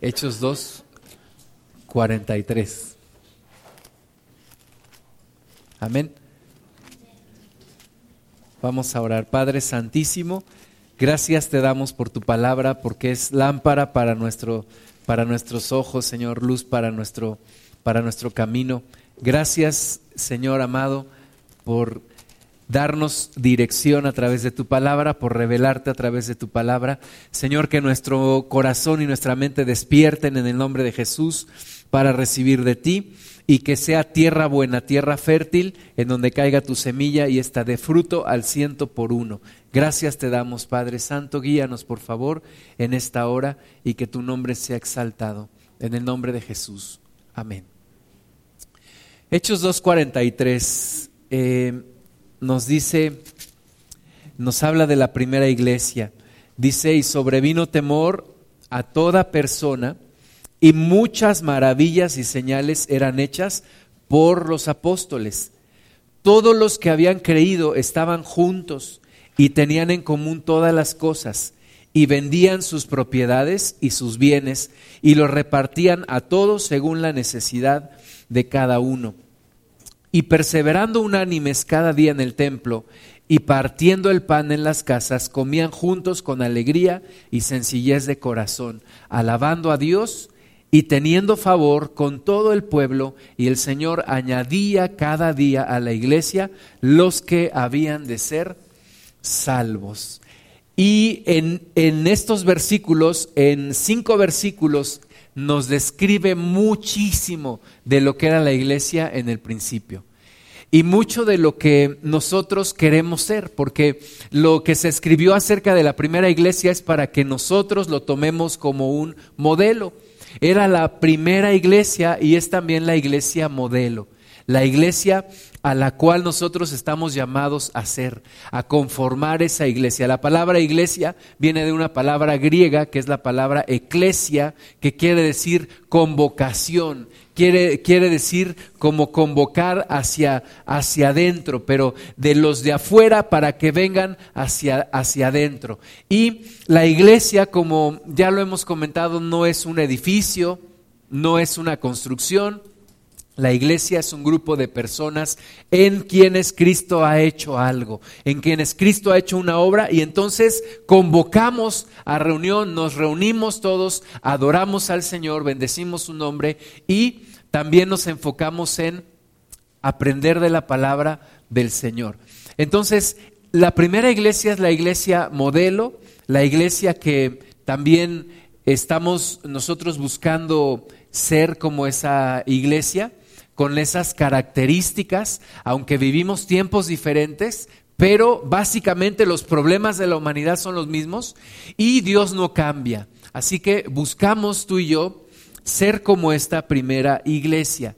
Hechos 2, 43. Amén. Vamos a orar. Padre Santísimo, gracias te damos por tu palabra, porque es lámpara para, nuestro, para nuestros ojos, Señor, luz para nuestro, para nuestro camino. Gracias, Señor amado, por darnos dirección a través de tu palabra, por revelarte a través de tu palabra. Señor, que nuestro corazón y nuestra mente despierten en el nombre de Jesús para recibir de ti y que sea tierra buena, tierra fértil, en donde caiga tu semilla y esta de fruto al ciento por uno. Gracias te damos, Padre Santo, guíanos por favor en esta hora y que tu nombre sea exaltado. En el nombre de Jesús. Amén. Hechos 2.43. Eh, nos dice, nos habla de la primera iglesia. Dice, y sobrevino temor a toda persona y muchas maravillas y señales eran hechas por los apóstoles. Todos los que habían creído estaban juntos y tenían en común todas las cosas y vendían sus propiedades y sus bienes y los repartían a todos según la necesidad de cada uno y perseverando unánimes cada día en el templo y partiendo el pan en las casas, comían juntos con alegría y sencillez de corazón, alabando a Dios y teniendo favor con todo el pueblo, y el Señor añadía cada día a la iglesia los que habían de ser salvos. Y en, en estos versículos, en cinco versículos, nos describe muchísimo de lo que era la iglesia en el principio. Y mucho de lo que nosotros queremos ser, porque lo que se escribió acerca de la primera iglesia es para que nosotros lo tomemos como un modelo. Era la primera iglesia y es también la iglesia modelo. La iglesia a la cual nosotros estamos llamados a ser, a conformar esa iglesia. La palabra iglesia viene de una palabra griega que es la palabra eclesia, que quiere decir convocación, quiere, quiere decir como convocar hacia, hacia adentro, pero de los de afuera para que vengan hacia, hacia adentro. Y la iglesia, como ya lo hemos comentado, no es un edificio, no es una construcción, la iglesia es un grupo de personas en quienes Cristo ha hecho algo, en quienes Cristo ha hecho una obra y entonces convocamos a reunión, nos reunimos todos, adoramos al Señor, bendecimos su nombre y también nos enfocamos en aprender de la palabra del Señor. Entonces, la primera iglesia es la iglesia modelo, la iglesia que también estamos nosotros buscando ser como esa iglesia con esas características, aunque vivimos tiempos diferentes, pero básicamente los problemas de la humanidad son los mismos y Dios no cambia. Así que buscamos tú y yo ser como esta primera iglesia.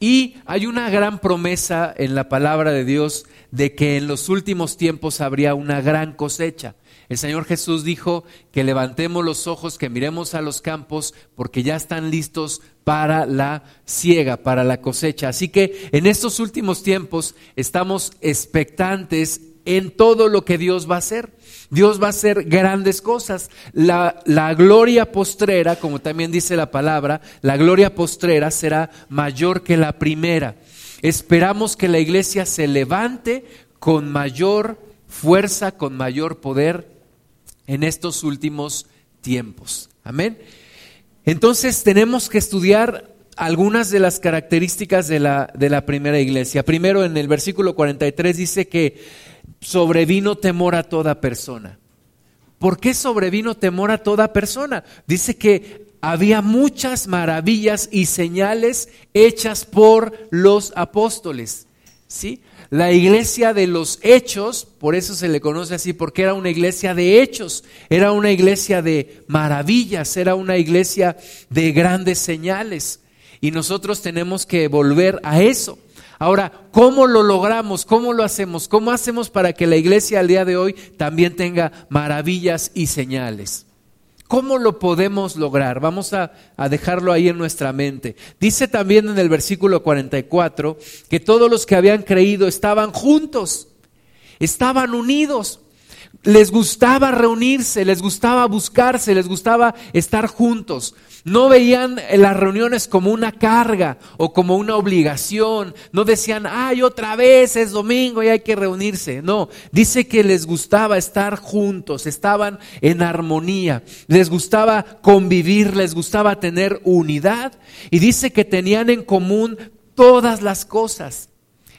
Y hay una gran promesa en la palabra de Dios de que en los últimos tiempos habría una gran cosecha. El Señor Jesús dijo que levantemos los ojos, que miremos a los campos, porque ya están listos para la siega, para la cosecha. Así que en estos últimos tiempos estamos expectantes en todo lo que Dios va a hacer. Dios va a hacer grandes cosas. La, la, gloria postrera, como también dice la palabra, la gloria postrera será mayor que la primera. Esperamos que la iglesia se levante con mayor fuerza, con mayor poder en estos últimos tiempos. Amén. Entonces tenemos que estudiar algunas de las características de la, de la primera iglesia. Primero en el versículo 43 dice que sobrevino temor a toda persona. ¿Por qué sobrevino temor a toda persona? Dice que había muchas maravillas y señales hechas por los apóstoles. ¿Sí? La iglesia de los hechos, por eso se le conoce así, porque era una iglesia de hechos, era una iglesia de maravillas, era una iglesia de grandes señales. Y nosotros tenemos que volver a eso. Ahora, ¿cómo lo logramos? ¿Cómo lo hacemos? ¿Cómo hacemos para que la iglesia al día de hoy también tenga maravillas y señales? ¿Cómo lo podemos lograr? Vamos a, dejarlo ahí en nuestra mente. Dice también en el versículo 44 que todos los que habían creído estaban juntos, estaban unidos. Les gustaba reunirse, les gustaba buscarse, les gustaba estar juntos. No veían las reuniones como una carga o como una obligación. No decían, ay, otra vez es domingo y hay que reunirse. No, dice que les gustaba estar juntos, estaban en armonía, les gustaba convivir, les gustaba tener unidad y dice que tenían en común todas las cosas.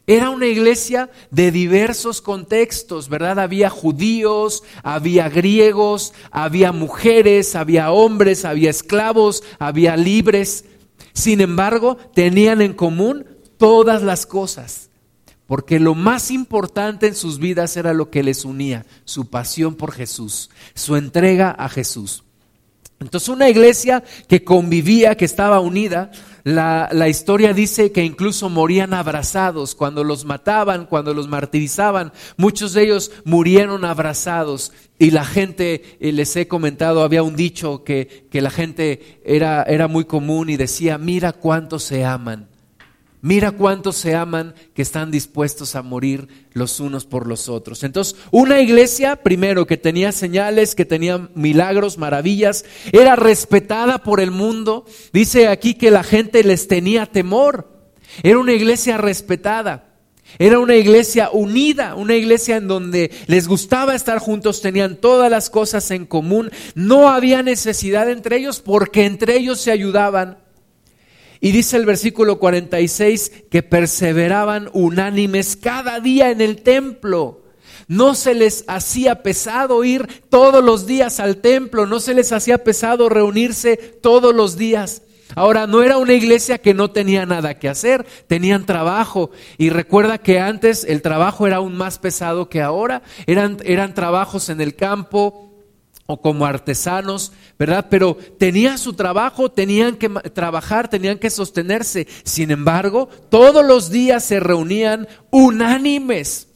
Era una iglesia de diversos contextos, ¿verdad? Había judíos, había griegos, había mujeres, había hombres, había esclavos, había libres. Sin embargo, tenían en común todas las cosas, porque lo más importante en sus vidas era lo que les unía, su pasión por Jesús, su entrega a Jesús. Entonces una iglesia que convivía, que estaba unida, la, historia dice que incluso morían abrazados cuando los mataban, cuando los martirizaban. Muchos de ellos murieron abrazados y la gente, eh, les he comentado, había un dicho que, que la gente era, era muy común y decía, mira cuántos se aman. Mira cuántos se aman que están dispuestos a morir los unos por los otros. Entonces, una iglesia, primero, que tenía señales, que tenía milagros, maravillas, era respetada por el mundo. Dice aquí que la gente les tenía temor. Era una iglesia respetada. Era una iglesia unida, una iglesia en donde les gustaba estar juntos, tenían todas las cosas en común, no había necesidad entre ellos porque entre ellos se ayudaban. Y dice el versículo 46 que perseveraban unánimes cada día en el templo. No se les hacía pesado ir todos los días al templo, no se les hacía pesado reunirse todos los días. Ahora, no era una iglesia que no tenía nada que hacer, tenían trabajo. Y recuerda que antes el trabajo era aún más pesado que ahora. Eran, eran trabajos en el campo, o como artesanos, ¿verdad? Pero tenían su trabajo, tenían que trabajar, tenían que sostenerse. Sin embargo, todos los días se reunían unánimes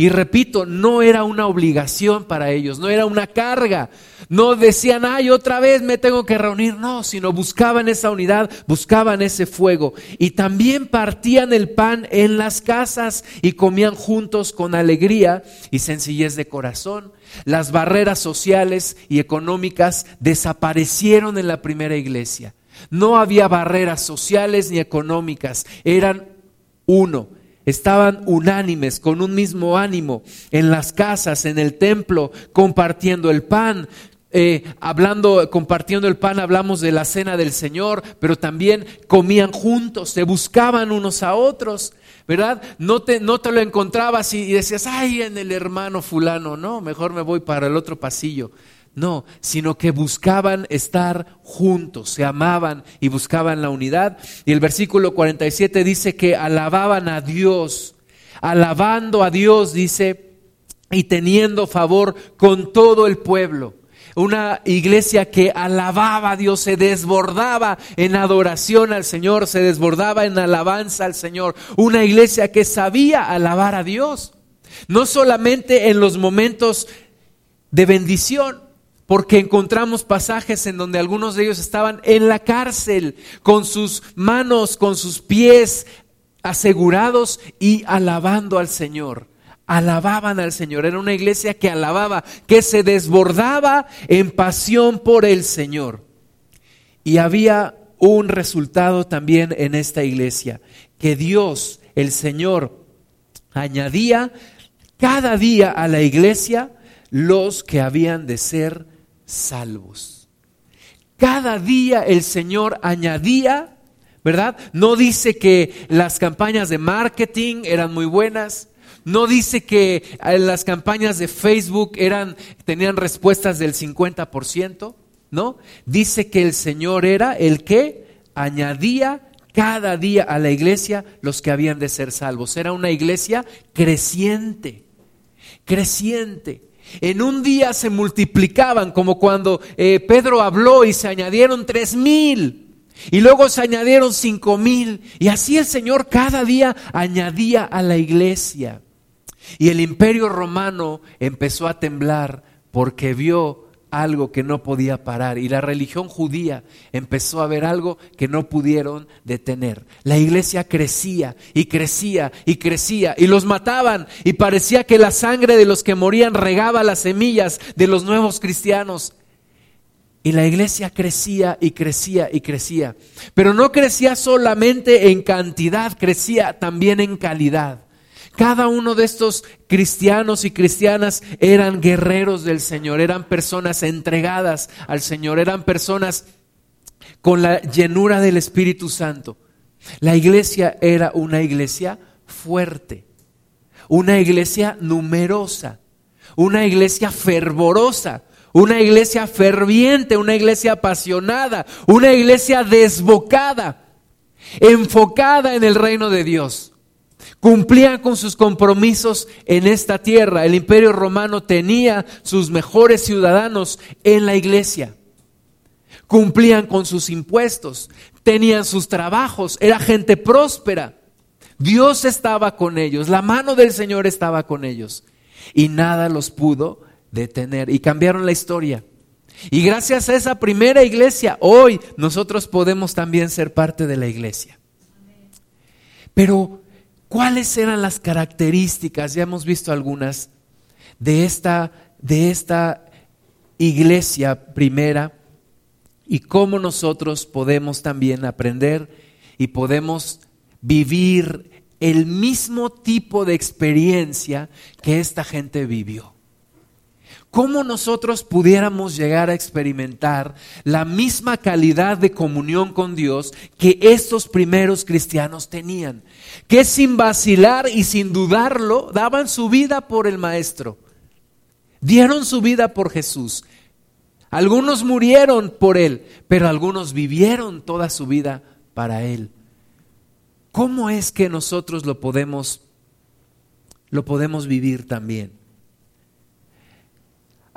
y repito, no era una obligación para ellos, no era una carga. No decían, ay, otra vez me tengo que reunir. No, sino buscaban esa unidad, buscaban ese fuego. Y también partían el pan en las casas y comían juntos con alegría y sencillez de corazón. Las barreras sociales y económicas desaparecieron en la primera iglesia. No había barreras sociales ni económicas, eran uno estaban unánimes, con un mismo ánimo, en las casas, en el templo, compartiendo el pan. Eh, hablando, compartiendo el pan, hablamos de la cena del Señor, pero también comían juntos, se buscaban unos a otros, ¿verdad? No te, no te lo encontrabas y, y decías, ay, en el hermano fulano, no, mejor me voy para el otro pasillo. No, sino que buscaban estar juntos, se amaban y buscaban la unidad. Y el versículo 47 dice que alababan a Dios, alabando a Dios, dice, y teniendo favor con todo el pueblo. Una iglesia que alababa a Dios, se desbordaba en adoración al Señor, se desbordaba en alabanza al Señor. Una iglesia que sabía alabar a Dios. No solamente en los momentos de bendición, porque encontramos pasajes en donde algunos de ellos estaban en la cárcel, con sus manos, con sus pies asegurados y alabando al Señor. Alababan al Señor. Era una iglesia que alababa, que se desbordaba en pasión por el Señor. Y había un resultado también en esta iglesia, que Dios, el Señor, añadía cada día a la iglesia los que habían de ser salvos. Cada día el Señor añadía, ¿verdad? No dice que las campañas de marketing eran muy buenas. No dice que eh, las campañas de Facebook eran, tenían respuestas del 50%, ¿no? Dice que el Señor era el que añadía cada día a la iglesia los que habían de ser salvos. Era una iglesia creciente, creciente. En un día se multiplicaban, como cuando eh, Pedro habló y se añadieron tres mil. Y luego se añadieron cinco mil. Y así el Señor cada día añadía a la iglesia. Y el imperio romano empezó a temblar porque vio algo que no podía parar y la religión judía empezó a ver algo que no pudieron detener. La iglesia crecía y crecía y crecía y los mataban y parecía que la sangre de los que morían regaba las semillas de los nuevos cristianos. Y la iglesia crecía y crecía y crecía. Pero no crecía solamente en cantidad, crecía también en calidad. Cada uno de estos cristianos y cristianas eran guerreros del Señor, eran personas entregadas al Señor, eran personas con la llenura del Espíritu Santo. La iglesia era una iglesia fuerte, una iglesia numerosa, una iglesia fervorosa una iglesia ferviente, una iglesia apasionada, una iglesia desbocada, enfocada en el reino de Dios. Cumplían con sus compromisos en esta tierra. El imperio romano tenía sus mejores ciudadanos en la iglesia. Cumplían con sus impuestos, tenían sus trabajos, era gente próspera. Dios estaba con ellos, la mano del Señor estaba con ellos y nada los pudo detener y cambiaron la historia. Y gracias a esa primera iglesia, hoy nosotros podemos también ser parte de la iglesia. Pero, ¿cuáles eran las características? Ya hemos visto algunas de esta, de esta iglesia primera y cómo nosotros podemos también aprender y podemos vivir el mismo tipo de experiencia que esta gente vivió. ¿Cómo nosotros pudiéramos llegar a experimentar la misma calidad de comunión con Dios que estos primeros cristianos tenían? Que sin vacilar y sin dudarlo, daban su vida por el Maestro. Dieron su vida por Jesús. Algunos murieron por Él, pero algunos vivieron toda su vida para Él. ¿Cómo es que nosotros lo podemos, lo podemos vivir también?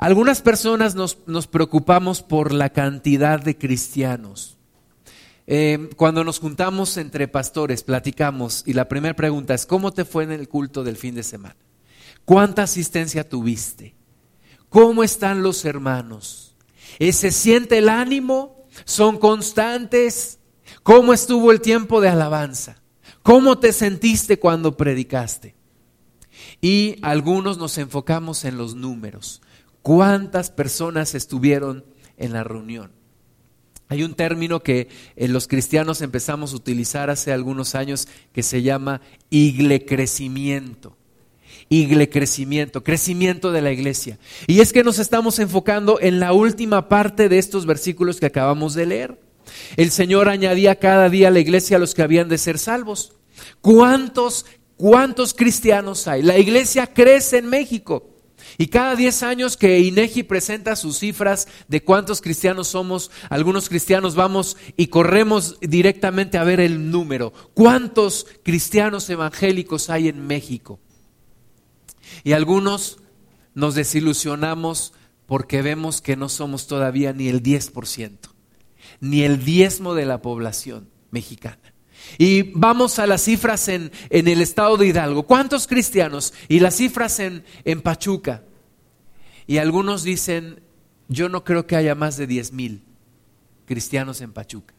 Algunas personas nos, preocupamos por la cantidad de cristianos. Eh, cuando nos juntamos entre pastores, platicamos y la primera pregunta es, ¿cómo te fue en el culto del fin de semana? ¿Cuánta asistencia tuviste? ¿Cómo están los hermanos? Eh, ¿Se siente el ánimo? ¿Son constantes? ¿Cómo estuvo el tiempo de alabanza? ¿Cómo te sentiste cuando predicaste? Y algunos nos enfocamos en los números cuántas personas estuvieron en la reunión. Hay un término que en los cristianos empezamos a utilizar hace algunos años que se llama iglecrecimiento. Iglecrecimiento, crecimiento de la iglesia. Y es que nos estamos enfocando en la última parte de estos versículos que acabamos de leer. El Señor añadía cada día a la iglesia a los que habían de ser salvos. ¿Cuántos, cuántos cristianos hay? La iglesia crece en México. Y cada 10 años que INEGI presenta sus cifras de cuántos cristianos somos, algunos cristianos vamos y corremos directamente a ver el número. ¿Cuántos cristianos evangélicos hay en México? Y algunos nos desilusionamos porque vemos que no somos todavía ni el 10%, ni el diezmo de la población mexicana. Y vamos a las cifras en, el estado de Hidalgo. ¿Cuántos cristianos? Y las cifras en, en Pachuca. Y algunos dicen, yo no creo que haya más de 10 mil cristianos en Pachuca.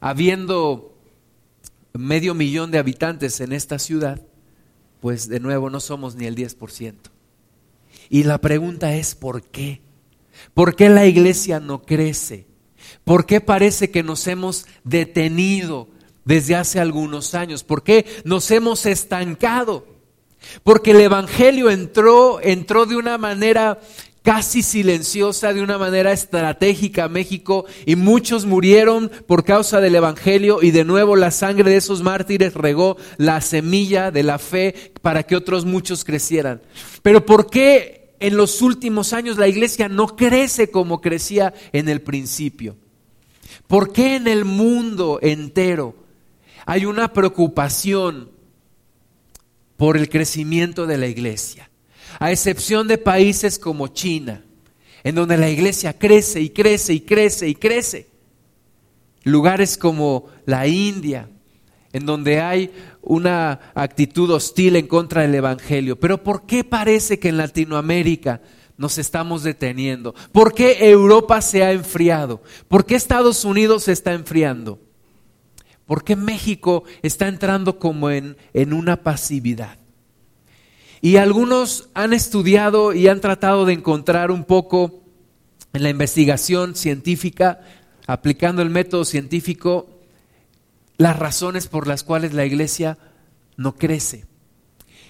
Habiendo medio millón de habitantes en esta ciudad, pues de nuevo no somos ni el 10%. Y la pregunta es, ¿por qué? ¿Por qué la iglesia no crece? ¿Por qué parece que nos hemos detenido desde hace algunos años? ¿Por qué nos hemos estancado? Porque el Evangelio entró, entró de una manera casi silenciosa, de una manera estratégica a México y muchos murieron por causa del Evangelio y de nuevo la sangre de esos mártires regó la semilla de la fe para que otros muchos crecieran. Pero ¿por qué en los últimos años la iglesia no crece como crecía en el principio? ¿Por qué en el mundo entero hay una preocupación por el crecimiento de la iglesia? A excepción de países como China, en donde la iglesia crece y crece y crece y crece. Lugares como la India, en donde hay una actitud hostil en contra del Evangelio. Pero ¿por qué parece que en Latinoamérica nos estamos deteniendo? ¿Por qué Europa se ha enfriado? ¿Por qué Estados Unidos se está enfriando? ¿Por qué México está entrando como en, en una pasividad? Y algunos han estudiado y han tratado de encontrar un poco en la investigación científica, aplicando el método científico, las razones por las cuales la iglesia no crece.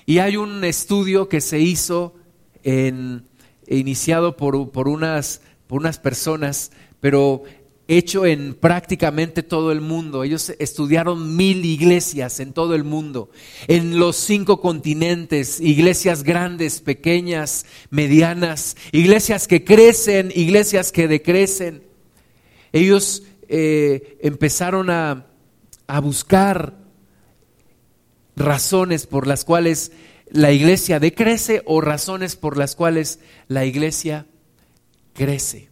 Y hay un estudio que se hizo iniciado por, por, unas, por unas personas, pero hecho en prácticamente todo el mundo. Ellos estudiaron mil iglesias en todo el mundo, en los cinco continentes, iglesias grandes, pequeñas, medianas, iglesias que crecen, iglesias que decrecen. Ellos eh, empezaron a, a buscar razones por las cuales la iglesia decrece o razones por las cuales la iglesia crece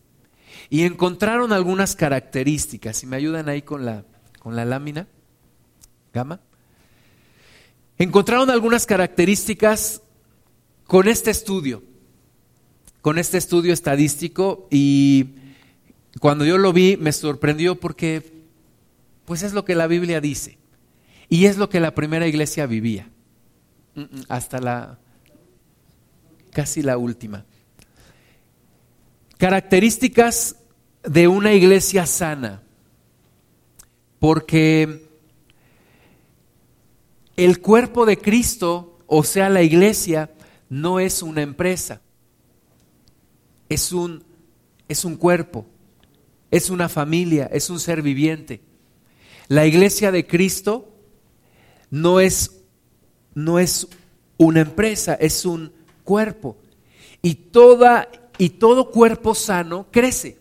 y encontraron algunas características. Si me ayudan ahí con la, con la lámina, gama. Encontraron algunas características con este estudio, con este estudio estadístico y cuando yo lo vi me sorprendió porque pues es lo que la Biblia dice y es lo que la primera iglesia vivía mm, mm, hasta la casi la última. Características de una iglesia sana, porque el cuerpo de Cristo, o sea, la iglesia, no es una empresa, es un, es un cuerpo, es una familia, es un ser viviente. La iglesia de Cristo no es, no es una empresa, es un cuerpo. Y, toda, y todo cuerpo sano crece.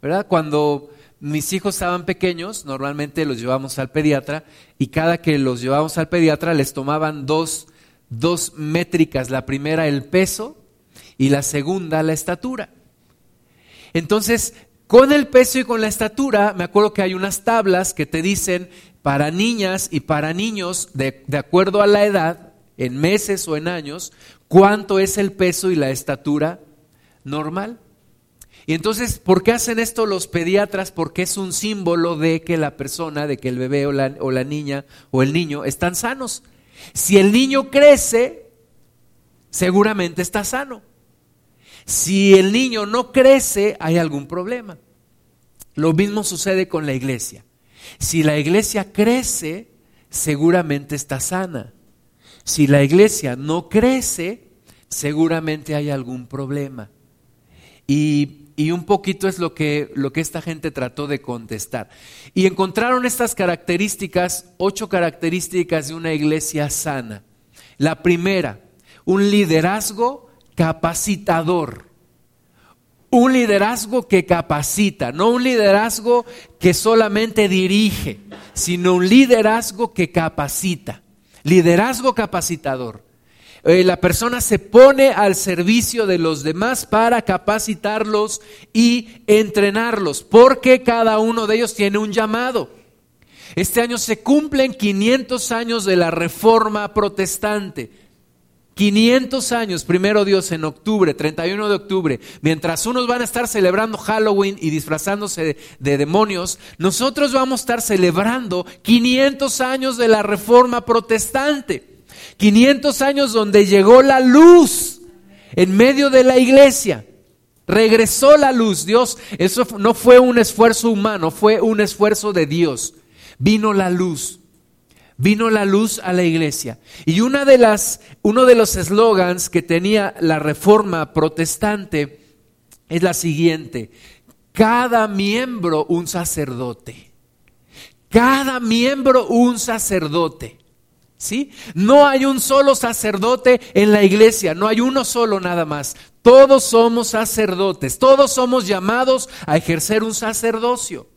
¿verdad? Cuando mis hijos estaban pequeños, normalmente los llevamos al pediatra y cada que los llevamos al pediatra les tomaban dos, dos métricas, la primera el peso y la segunda la estatura. Entonces, con el peso y con la estatura, me acuerdo que hay unas tablas que te dicen para niñas y para niños, de, de acuerdo a la edad, en meses o en años, cuánto es el peso y la estatura normal. Y entonces, ¿por qué hacen esto los pediatras? Porque es un símbolo de que la persona, de que el bebé o la, niña o el niño están sanos. Si el niño crece, seguramente está sano. Si el niño no crece, hay algún problema. Lo mismo sucede con la iglesia. Si la iglesia crece, seguramente está sana. Si la iglesia no crece, seguramente hay algún problema. Y y un poquito es lo que, lo que esta gente trató de contestar. Y encontraron estas características, ocho características de una iglesia sana. La primera, un liderazgo capacitador. Un liderazgo que capacita, no un liderazgo que solamente dirige, sino un liderazgo que capacita. Liderazgo capacitador. Eh, la persona se pone al servicio de los demás para capacitarlos y entrenarlos, porque cada uno de ellos tiene un llamado. Este año se cumplen 500 años de la reforma protestante. 500 años, primero Dios, en octubre, 31 de octubre, mientras unos van a estar celebrando Halloween y disfrazándose de, de, demonios, nosotros vamos a estar celebrando 500 años de la reforma protestante. 500 años donde llegó la luz en medio de la iglesia. Regresó la luz. Dios, eso no fue un esfuerzo humano, fue un esfuerzo de Dios. Vino la luz. Vino la luz a la iglesia. Y una de las, uno de los eslogans que tenía la reforma protestante es la siguiente. Cada miembro un sacerdote. Cada miembro un sacerdote. ¿Sí? No hay un solo sacerdote en la iglesia, no hay uno solo nada más. Todos somos sacerdotes, todos somos llamados a ejercer un sacerdocio.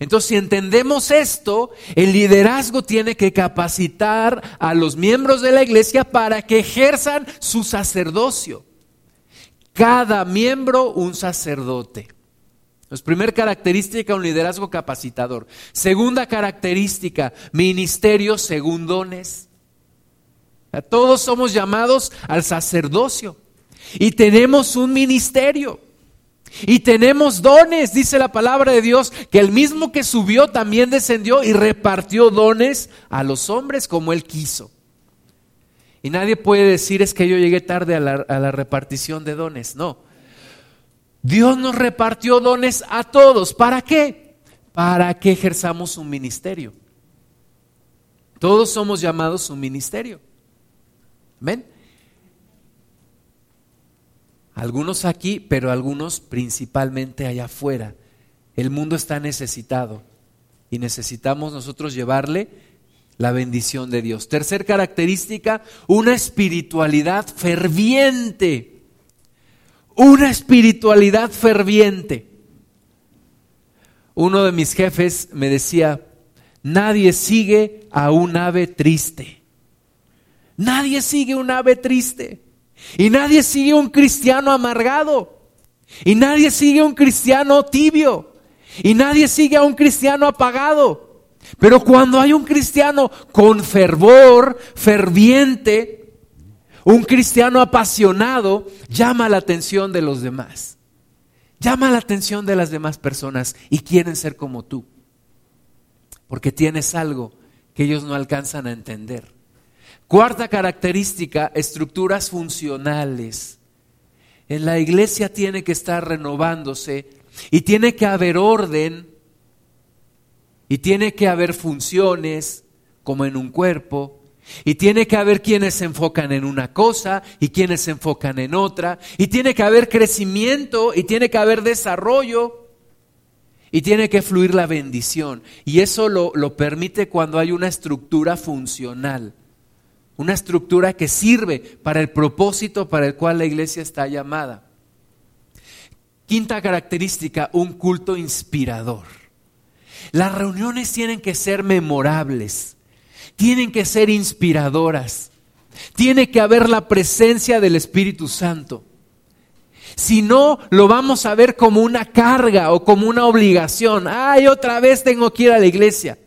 Entonces, si entendemos esto, el liderazgo tiene que capacitar a los miembros de la iglesia para que ejerzan su sacerdocio. Cada miembro un sacerdote. Entonces, primera característica, un liderazgo capacitador. Segunda característica, ministerio según dones. Todos somos llamados al sacerdocio. Y tenemos un ministerio. Y tenemos dones, dice la palabra de Dios, que el mismo que subió también descendió y repartió dones a los hombres como él quiso. Y nadie puede decir es que yo llegué tarde a la, repartición de dones. No. Dios nos repartió dones a todos. ¿Para qué? Para que ejerzamos un ministerio. Todos somos llamados un ministerio. ¿Ven? Algunos aquí, pero algunos principalmente allá afuera. El mundo está necesitado y necesitamos nosotros llevarle la bendición de Dios. Tercer característica, una espiritualidad ferviente. Una espiritualidad ferviente. Uno de mis jefes me decía, nadie sigue a un ave triste. Nadie sigue un ave triste. Y nadie sigue un cristiano amargado. Y nadie sigue un cristiano tibio. Y nadie sigue a un cristiano apagado. Pero cuando hay un cristiano con fervor, ferviente, un cristiano apasionado, llama la atención de los demás. Llama la atención de las demás personas y quieren ser como tú. Porque tienes algo que ellos no alcanzan a entender. Cuarta característica, estructuras funcionales. En la iglesia tiene que estar renovándose y tiene que haber orden y tiene que haber funciones como en un cuerpo y tiene que haber quienes se enfocan en una cosa y quienes se enfocan en otra y tiene que haber crecimiento y tiene que haber desarrollo y tiene que fluir la bendición y eso lo, lo permite cuando hay una estructura funcional una estructura que sirve para el propósito para el cual la iglesia está llamada. Quinta característica, un culto inspirador. Las reuniones tienen que ser memorables, tienen que ser inspiradoras, tiene que haber la presencia del Espíritu Santo. Si no, lo vamos a ver como una carga o como una obligación. Ay, otra vez tengo que ir a la iglesia.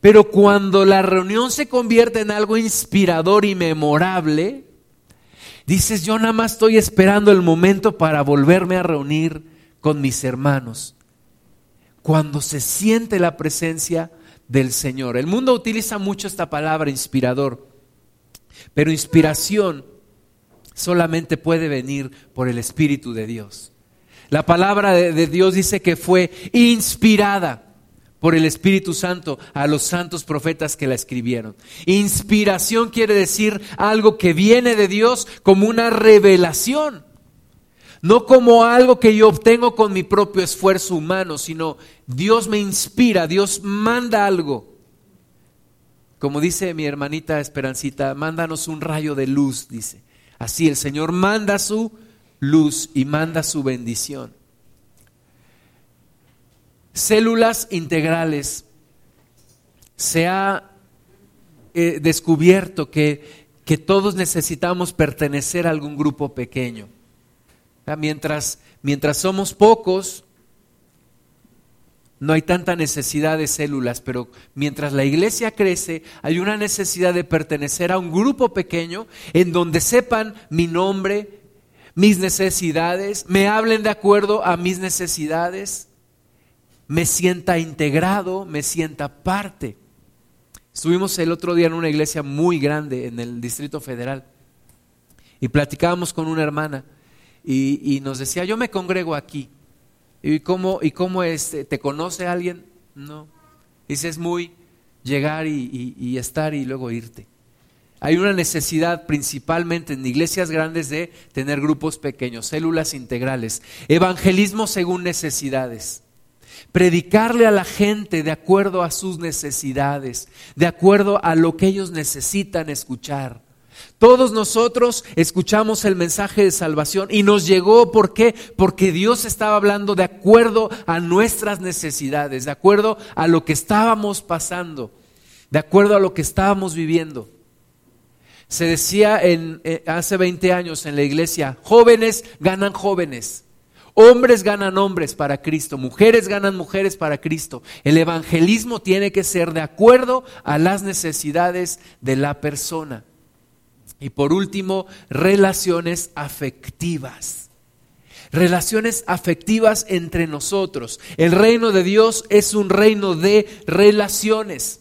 Pero cuando la reunión se convierte en algo inspirador y memorable, dices, yo nada más estoy esperando el momento para volverme a reunir con mis hermanos. Cuando se siente la presencia del Señor. El mundo utiliza mucho esta palabra inspirador, pero inspiración solamente puede venir por el Espíritu de Dios. La palabra de, Dios dice que fue inspirada por el Espíritu Santo a los santos profetas que la escribieron. Inspiración quiere decir algo que viene de Dios como una revelación, no como algo que yo obtengo con mi propio esfuerzo humano, sino Dios me inspira, Dios manda algo. Como dice mi hermanita Esperancita, mándanos un rayo de luz, dice. Así el Señor manda su luz y manda su bendición células integrales, se ha eh, descubierto que, que, todos necesitamos pertenecer a algún grupo pequeño. Mientras, mientras somos pocos, no hay tanta necesidad de células, pero mientras la iglesia crece, hay una necesidad de pertenecer a un grupo pequeño en donde sepan mi nombre, mis necesidades, me hablen de acuerdo a mis necesidades me sienta integrado, me sienta parte. Estuvimos el otro día en una iglesia muy grande en el Distrito Federal y platicábamos con una hermana y, nos decía, yo me congrego aquí. ¿Y cómo, y cómo este, te conoce alguien? No. Dice, es muy llegar y, y estar y luego irte. Hay una necesidad principalmente en iglesias grandes de tener grupos pequeños, células integrales, evangelismo según necesidades predicarle a la gente de acuerdo a sus necesidades, de acuerdo a lo que ellos necesitan escuchar. Todos nosotros escuchamos el mensaje de salvación y nos llegó, ¿por qué? Porque Dios estaba hablando de acuerdo a nuestras necesidades, de acuerdo a lo que estábamos pasando, de acuerdo a lo que estábamos viviendo. Se decía eh, hace 20 años en la iglesia, jóvenes ganan jóvenes. Hombres ganan hombres para Cristo, mujeres ganan mujeres para Cristo. El evangelismo tiene que ser de acuerdo a las necesidades de la persona. Y por último, relaciones afectivas. Relaciones afectivas entre nosotros. El reino de Dios es un reino de relaciones.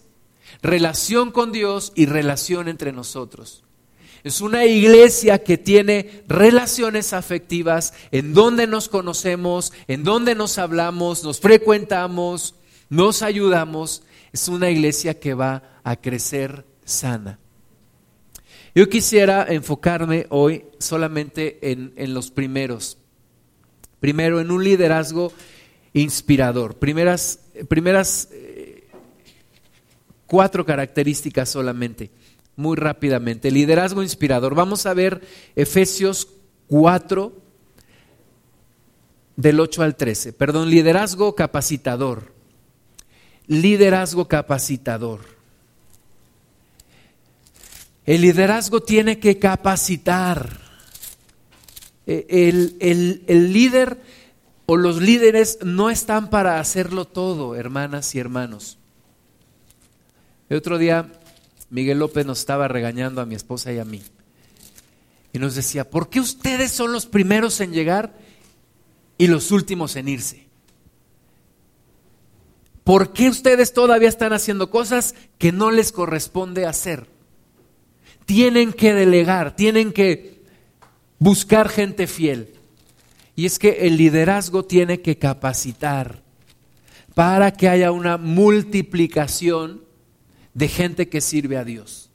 Relación con Dios y relación entre nosotros. Es una iglesia que tiene relaciones afectivas en donde nos conocemos, en donde nos hablamos, nos frecuentamos, nos ayudamos. Es una iglesia que va a crecer sana. Yo quisiera enfocarme hoy solamente en, los primeros. Primero, en un liderazgo inspirador. Primeras, primeras eh, cuatro características solamente, muy rápidamente. Liderazgo inspirador. Vamos a ver Efesios 4, del 8 al 13. Perdón, liderazgo capacitador. Liderazgo capacitador. El liderazgo tiene que capacitar. E, el, líder o los líderes no están para hacerlo todo, hermanas y hermanos. El otro día Miguel López nos estaba regañando a mi esposa y a mí. Y nos decía, ¿por qué ustedes son los primeros en llegar y los últimos en irse? ¿Por qué ustedes todavía están haciendo cosas que no les corresponde hacer? tienen que delegar, tienen que buscar gente fiel. Y es que el liderazgo tiene que capacitar para que haya una multiplicación de gente que sirve a Dios.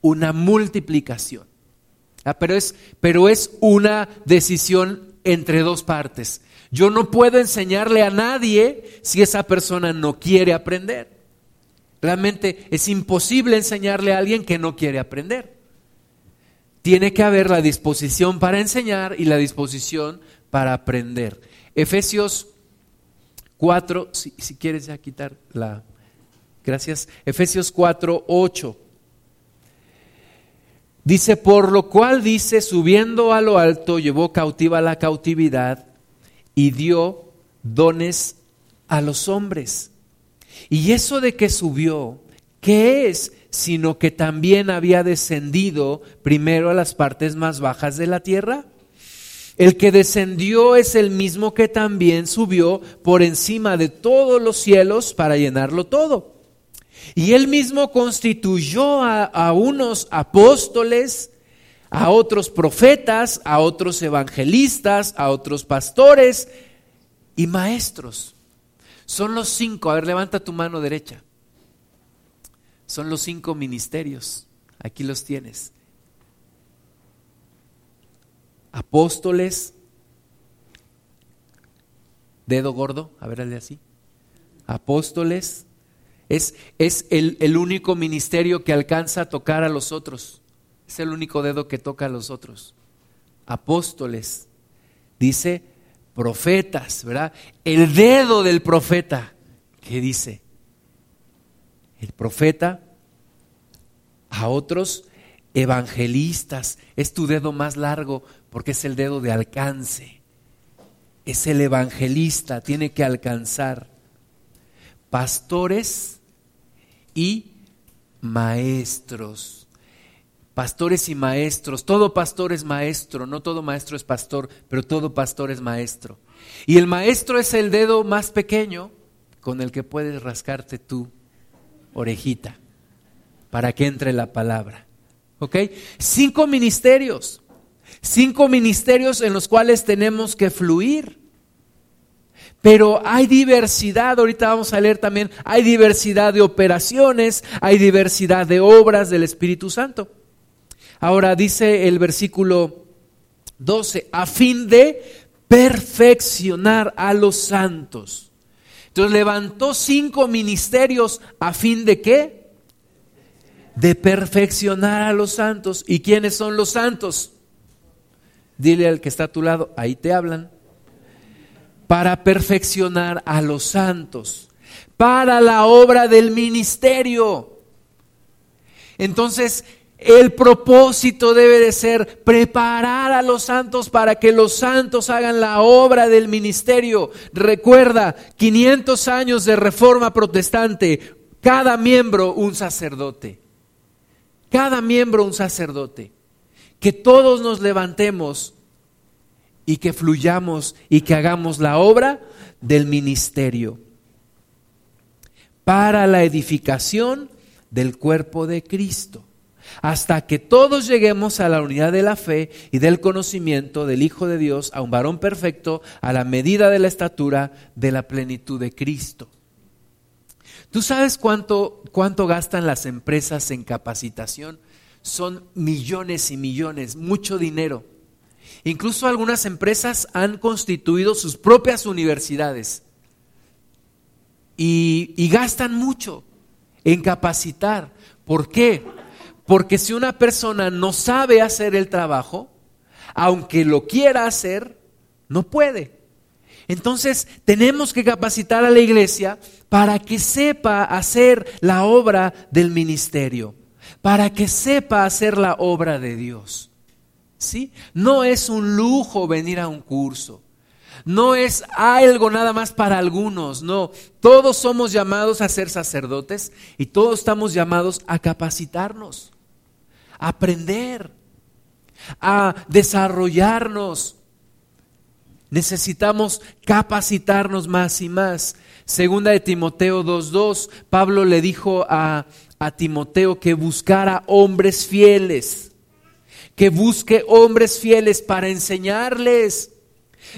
Una multiplicación. Ah, pero, es, pero es una decisión entre dos partes. Yo no puedo enseñarle a nadie si esa persona no quiere aprender. Realmente es imposible enseñarle a alguien que no quiere aprender. Tiene que haber la disposición para enseñar y la disposición para aprender. Efesios 4, si, quieres ya quitar la... Gracias. Efesios 4, 8. Dice, por lo cual dice, subiendo a lo alto, llevó cautiva la cautividad y dio dones a los hombres. Y eso de que subió, ¿qué es? Sino que también había descendido primero a las partes más bajas de la tierra. El que descendió es el mismo que también subió por encima de todos los cielos para llenarlo todo. Y él mismo constituyó a, unos apóstoles, a otros profetas, a otros evangelistas, a otros pastores y maestros. Son los cinco, a ver, levanta tu mano derecha. Son los cinco ministerios. Aquí los tienes. Apóstoles, dedo gordo, a ver, de así. Apóstoles, es, es el, el único ministerio que alcanza a tocar a los otros. Es el único dedo que toca a los otros. Apóstoles, dice profetas, ¿verdad? El dedo del profeta, ¿qué dice? El profeta a otros evangelistas. Es tu dedo más largo porque es el dedo de alcance. Es el evangelista, tiene que alcanzar. Pastores y maestros pastores y maestros. Todo pastor es maestro, no todo maestro es pastor, pero todo pastor es maestro. Y el maestro es el dedo más pequeño con el que puedes rascarte tu orejita para que entre la palabra. ¿Ok? Cinco ministerios. Cinco ministerios en los cuales tenemos que fluir. Pero hay diversidad, ahorita vamos a leer también, hay diversidad de operaciones, hay diversidad de obras del Espíritu Santo. Ahora dice el versículo 12, a fin de perfeccionar a los santos. Entonces levantó cinco ministerios a fin de qué? De perfeccionar a los santos. ¿Y quiénes son los santos? Dile al que está a tu lado, ahí te hablan. Para perfeccionar a los santos. Para la obra del ministerio. Entonces, el propósito debe de ser preparar a los santos para que los santos hagan la obra del ministerio. Recuerda, 500 años de reforma protestante, cada miembro un sacerdote. cada miembro un sacerdote, que todos nos levantemos y que fluyamos y que hagamos la obra del ministerio para la edificación del cuerpo de Cristo, hasta que todos lleguemos a la unidad de la fe y del conocimiento del Hijo de Dios, a un varón perfecto, a la medida de la estatura de la plenitud de Cristo. ¿Tú sabes cuánto, cuánto gastan las empresas en capacitación? Son millones y millones, mucho dinero. Incluso algunas empresas han constituido sus propias universidades y, gastan mucho en capacitar. ¿Por qué? Porque si una persona no sabe hacer el trabajo, aunque lo quiera hacer, no puede. Entonces tenemos que capacitar a la iglesia para que sepa hacer la obra del ministerio, para que sepa hacer la obra de Dios. ¿Sí? No es un lujo venir a un curso. No es algo nada más para algunos, no. Todos somos llamados a ser sacerdotes y todos estamos llamados a capacitarnos, a aprender, a desarrollarnos. Necesitamos capacitarnos más y más. Segunda de Timoteo 2.2, Pablo le dijo a, a Timoteo que buscara hombres fieles, que busque hombres fieles para enseñarles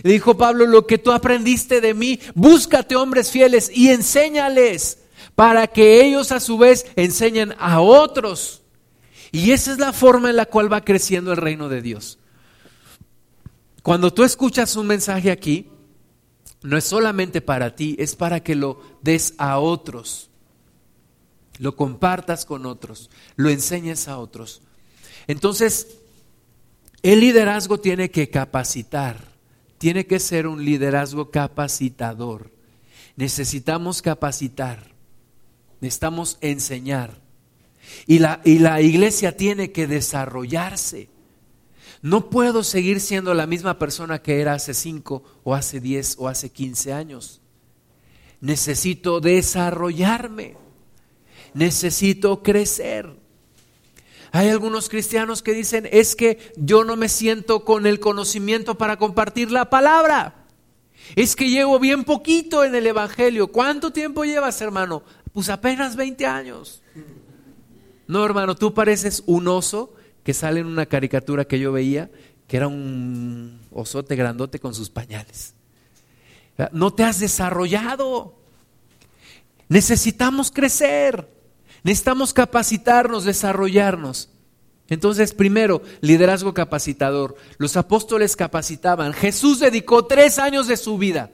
dijo Pablo, lo que tú aprendiste de mí, búscate hombres fieles y enséñales para que ellos a su vez enseñen a otros. Y esa es la forma en la cual va creciendo el reino de Dios. Cuando tú escuchas un mensaje aquí, no es solamente para ti, es para que lo des a otros, lo compartas con otros, lo enseñes a otros. Entonces, el liderazgo tiene que capacitar tiene que ser un liderazgo capacitador. Necesitamos capacitar, necesitamos enseñar. Y la, y la iglesia tiene que desarrollarse. No puedo seguir siendo la misma persona que era hace 5 o hace 10 o hace 15 años. Necesito desarrollarme. Necesito crecer. Hay algunos cristianos que dicen, es que yo no me siento con el conocimiento para compartir la palabra. Es que llevo bien poquito en el Evangelio. ¿Cuánto tiempo llevas, hermano? Pues apenas 20 años. No, hermano, tú pareces un oso que sale en una caricatura que yo veía, que era un osote grandote con sus pañales. No te has desarrollado. Necesitamos crecer. Necesitamos capacitarnos, desarrollarnos. Entonces, primero, liderazgo capacitador. Los apóstoles capacitaban. Jesús dedicó tres años de su vida,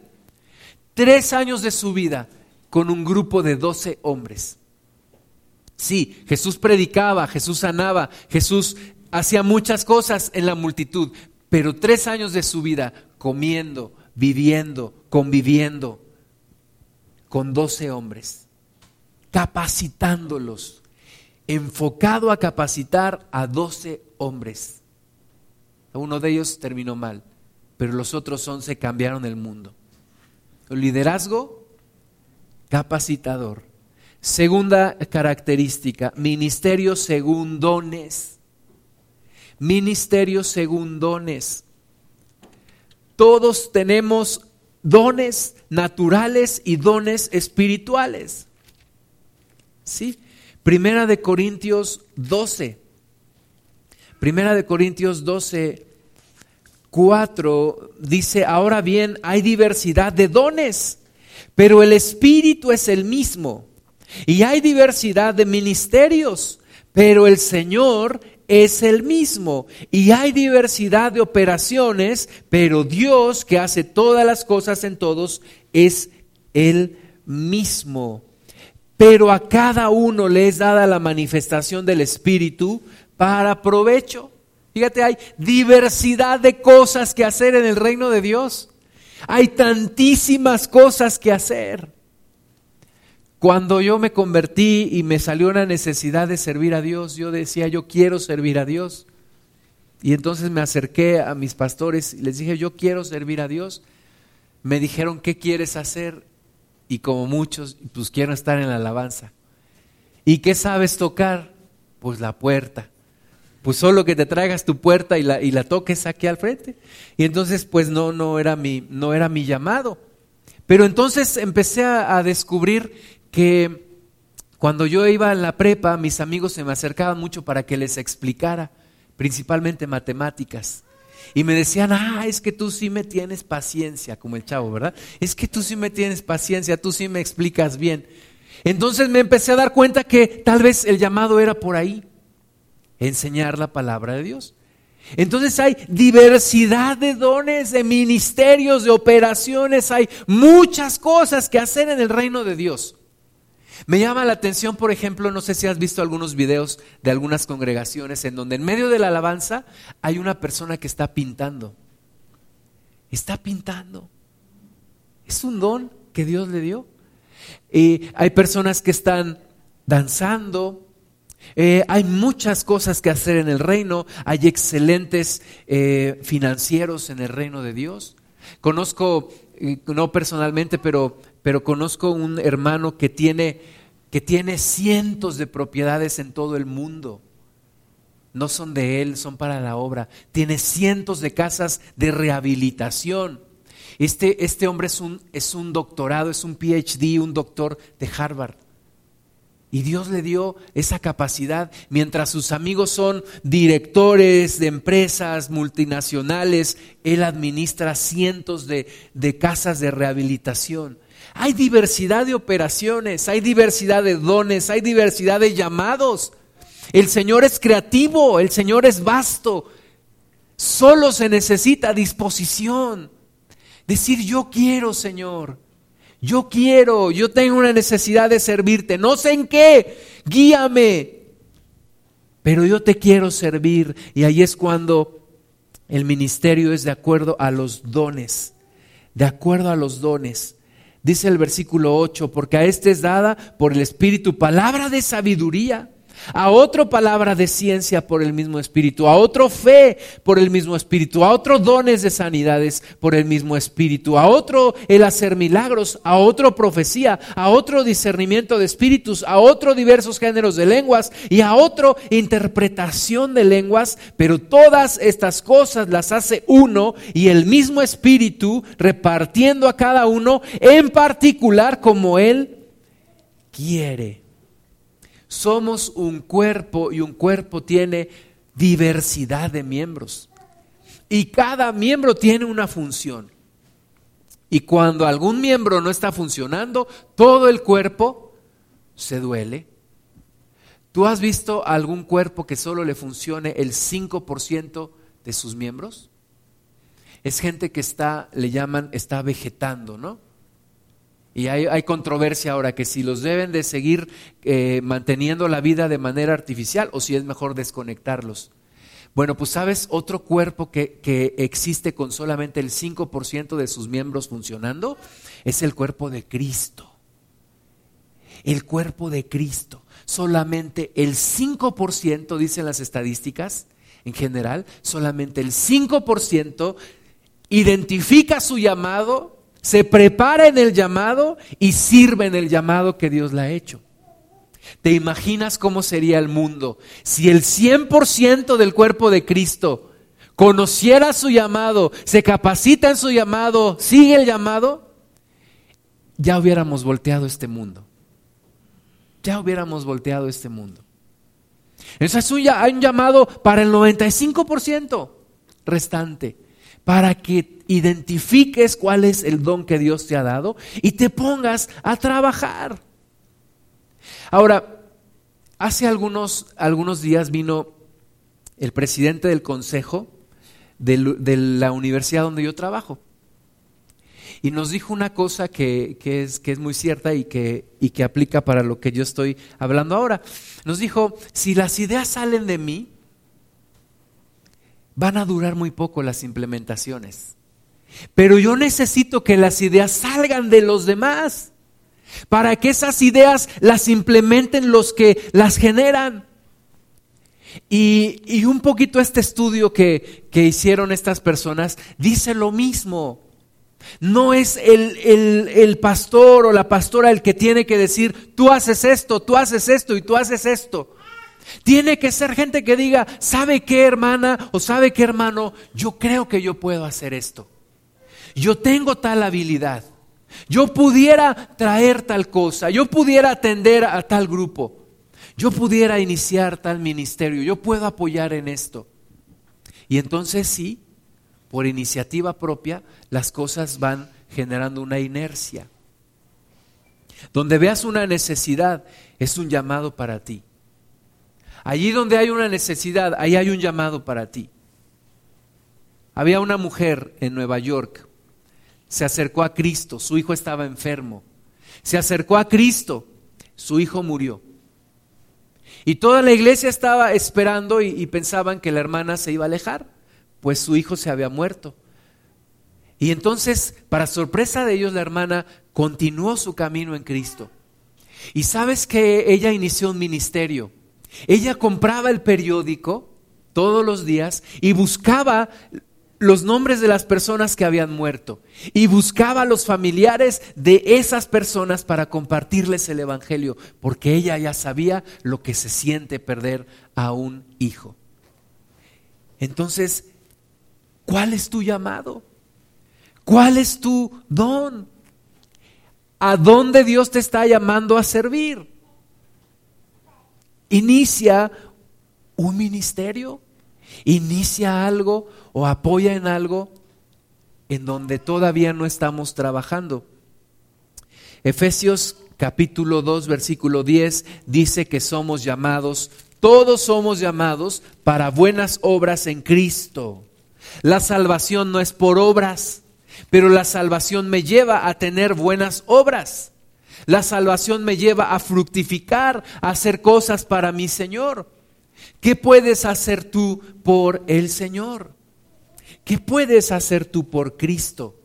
tres años de su vida con un grupo de doce hombres. Sí, Jesús predicaba, Jesús sanaba, Jesús hacía muchas cosas en la multitud, pero tres años de su vida comiendo, viviendo, conviviendo con doce hombres capacitándolos, enfocado a capacitar a doce hombres. Uno de ellos terminó mal, pero los otros once cambiaron el mundo. liderazgo capacitador. Segunda característica, ministerio según dones. Ministerio según dones. Todos tenemos dones naturales y dones espirituales. ¿Sí? Primera de Corintios 12. Primera de Corintios 12, 4 dice, ahora bien, hay diversidad de dones, pero el Espíritu es el mismo. Y hay diversidad de ministerios, pero el Señor es el mismo. Y hay diversidad de operaciones, pero Dios que hace todas las cosas en todos es el mismo pero a cada uno le es dada la manifestación del Espíritu para provecho. Fíjate, hay diversidad de cosas que hacer en el reino de Dios. Hay tantísimas cosas que hacer. Cuando yo me convertí y me salió una necesidad de servir a Dios, yo decía, yo quiero servir a Dios. Y entonces me acerqué a mis pastores y les dije, yo quiero servir a Dios. Me dijeron, ¿qué quieres hacer? Y como muchos, pues quiero estar en la alabanza. ¿Y qué sabes tocar? Pues la puerta. Pues solo que te traigas tu puerta y la, y la toques aquí al frente. Y entonces, pues no, no era mi, no era mi llamado. Pero entonces empecé a, a descubrir que cuando yo iba a la prepa, mis amigos se me acercaban mucho para que les explicara, principalmente matemáticas. Y me decían, ah, es que tú sí me tienes paciencia, como el chavo, ¿verdad? Es que tú sí me tienes paciencia, tú sí me explicas bien. Entonces me empecé a dar cuenta que tal vez el llamado era por ahí, enseñar la palabra de Dios. Entonces hay diversidad de dones, de ministerios, de operaciones, hay muchas cosas que hacer en el reino de Dios. Me llama la atención, por ejemplo, no sé si has visto algunos videos de algunas congregaciones en donde en medio de la alabanza hay una persona que está pintando. Está pintando. Es un don que Dios le dio. Y hay personas que están danzando. Eh, hay muchas cosas que hacer en el reino. Hay excelentes eh, financieros en el reino de Dios. Conozco, eh, no personalmente, pero, pero conozco un hermano que tiene, que tiene cientos de propiedades en todo el mundo. No son de él, son para la obra. Tiene cientos de casas de rehabilitación. Este, este hombre es un, es un doctorado, es un PhD, un doctor de Harvard. Y Dios le dio esa capacidad, mientras sus amigos son directores de empresas multinacionales, Él administra cientos de, de, casas de rehabilitación. Hay diversidad de operaciones, hay diversidad de dones, hay diversidad de llamados. El Señor es creativo, el Señor es vasto. Solo se necesita disposición. Decir, yo quiero, Señor. Yo quiero, yo tengo una necesidad de servirte. No sé en qué, guíame. Pero yo te quiero servir. Y ahí es cuando el ministerio es de acuerdo a los dones. De acuerdo a los dones. Dice el versículo 8, porque a este es dada por el Espíritu palabra de sabiduría a otro palabra de ciencia por el mismo espíritu, a otro fe por el mismo espíritu, a otro dones de sanidades por el mismo espíritu, a otro el hacer milagros, a otro profecía, a otro discernimiento de espíritus, a otro diversos géneros de lenguas y a otro interpretación de lenguas, pero todas estas cosas las hace uno y el mismo espíritu repartiendo a cada uno en particular como él quiere. Somos un cuerpo y un cuerpo tiene diversidad de miembros. Y cada miembro tiene una función. Y cuando algún miembro no está funcionando, todo el cuerpo se duele. ¿Tú has visto algún cuerpo que solo le funcione el 5% de sus miembros? Es gente que está, le llaman, está vegetando, ¿no? Y hay, controversia ahora que si los deben de seguir eh, manteniendo la vida de manera artificial o si es mejor desconectarlos. Bueno, pues sabes, otro cuerpo que, que existe con solamente el 5% de sus miembros funcionando es el cuerpo de Cristo. El cuerpo de Cristo. Solamente el 5%, dicen las estadísticas en general, solamente el 5% identifica su llamado se prepara en el llamado y sirve en el llamado que Dios le ha hecho. ¿Te imaginas cómo sería el mundo si el 100% del cuerpo de Cristo conociera su llamado, se capacita en su llamado, sigue el llamado? Ya hubiéramos volteado este mundo. Ya hubiéramos volteado este mundo. Eso es un, hay un llamado para el 95% restante para que identifiques cuál es el don que Dios te ha dado y te pongas a trabajar. Ahora, hace algunos, algunos días vino el presidente del consejo de, la universidad donde yo trabajo y nos dijo una cosa que, que, es, que es, muy cierta y que, y que aplica para lo que yo estoy hablando ahora. Nos dijo, si las ideas salen de mí, van a durar muy poco las implementaciones. Pero yo necesito que las ideas salgan de los demás para que esas ideas las implementen los que las generan. Y, y un poquito este estudio que, que, hicieron estas personas dice lo mismo. No es el, el, el pastor o la pastora el que tiene que decir, tú haces esto, tú haces esto y tú haces esto. Tiene que ser gente que diga, ¿sabe qué hermana o sabe qué hermano? Yo creo que yo puedo hacer esto. Yo tengo tal habilidad. Yo pudiera traer tal cosa. Yo pudiera atender a tal grupo. Yo pudiera iniciar tal ministerio. Yo puedo apoyar en esto. Y entonces sí, por iniciativa propia, las cosas van generando una inercia. Donde veas una necesidad, es un llamado para ti. Allí donde hay una necesidad, ahí hay un llamado para ti. Había una mujer en Nueva York, se acercó a Cristo, su hijo estaba enfermo, se acercó a Cristo, su hijo murió. Y toda la iglesia estaba esperando y, pensaban que la hermana se iba a alejar, pues su hijo se había muerto. Y entonces, para sorpresa de ellos, la hermana continuó su camino en Cristo. Y sabes que ella inició un ministerio ella compraba el periódico todos los días y buscaba los nombres de las personas que habían muerto y buscaba a los familiares de esas personas para compartirles el Evangelio, porque ella ya sabía lo que se siente perder a un hijo. Entonces, ¿cuál es tu llamado? ¿Cuál es tu don? ¿A dónde Dios te está llamando a servir? inicia un ministerio, inicia algo o apoya en algo en donde todavía no estamos trabajando. Efesios capítulo 2, versículo 10 dice que somos llamados, todos somos llamados para buenas obras en Cristo. La salvación no es por obras, pero la salvación me lleva a tener buenas obras. La salvación me lleva a fructificar, a hacer cosas para mi Señor. ¿Qué puedes hacer tú por el Señor? ¿Qué puedes hacer tú por Cristo?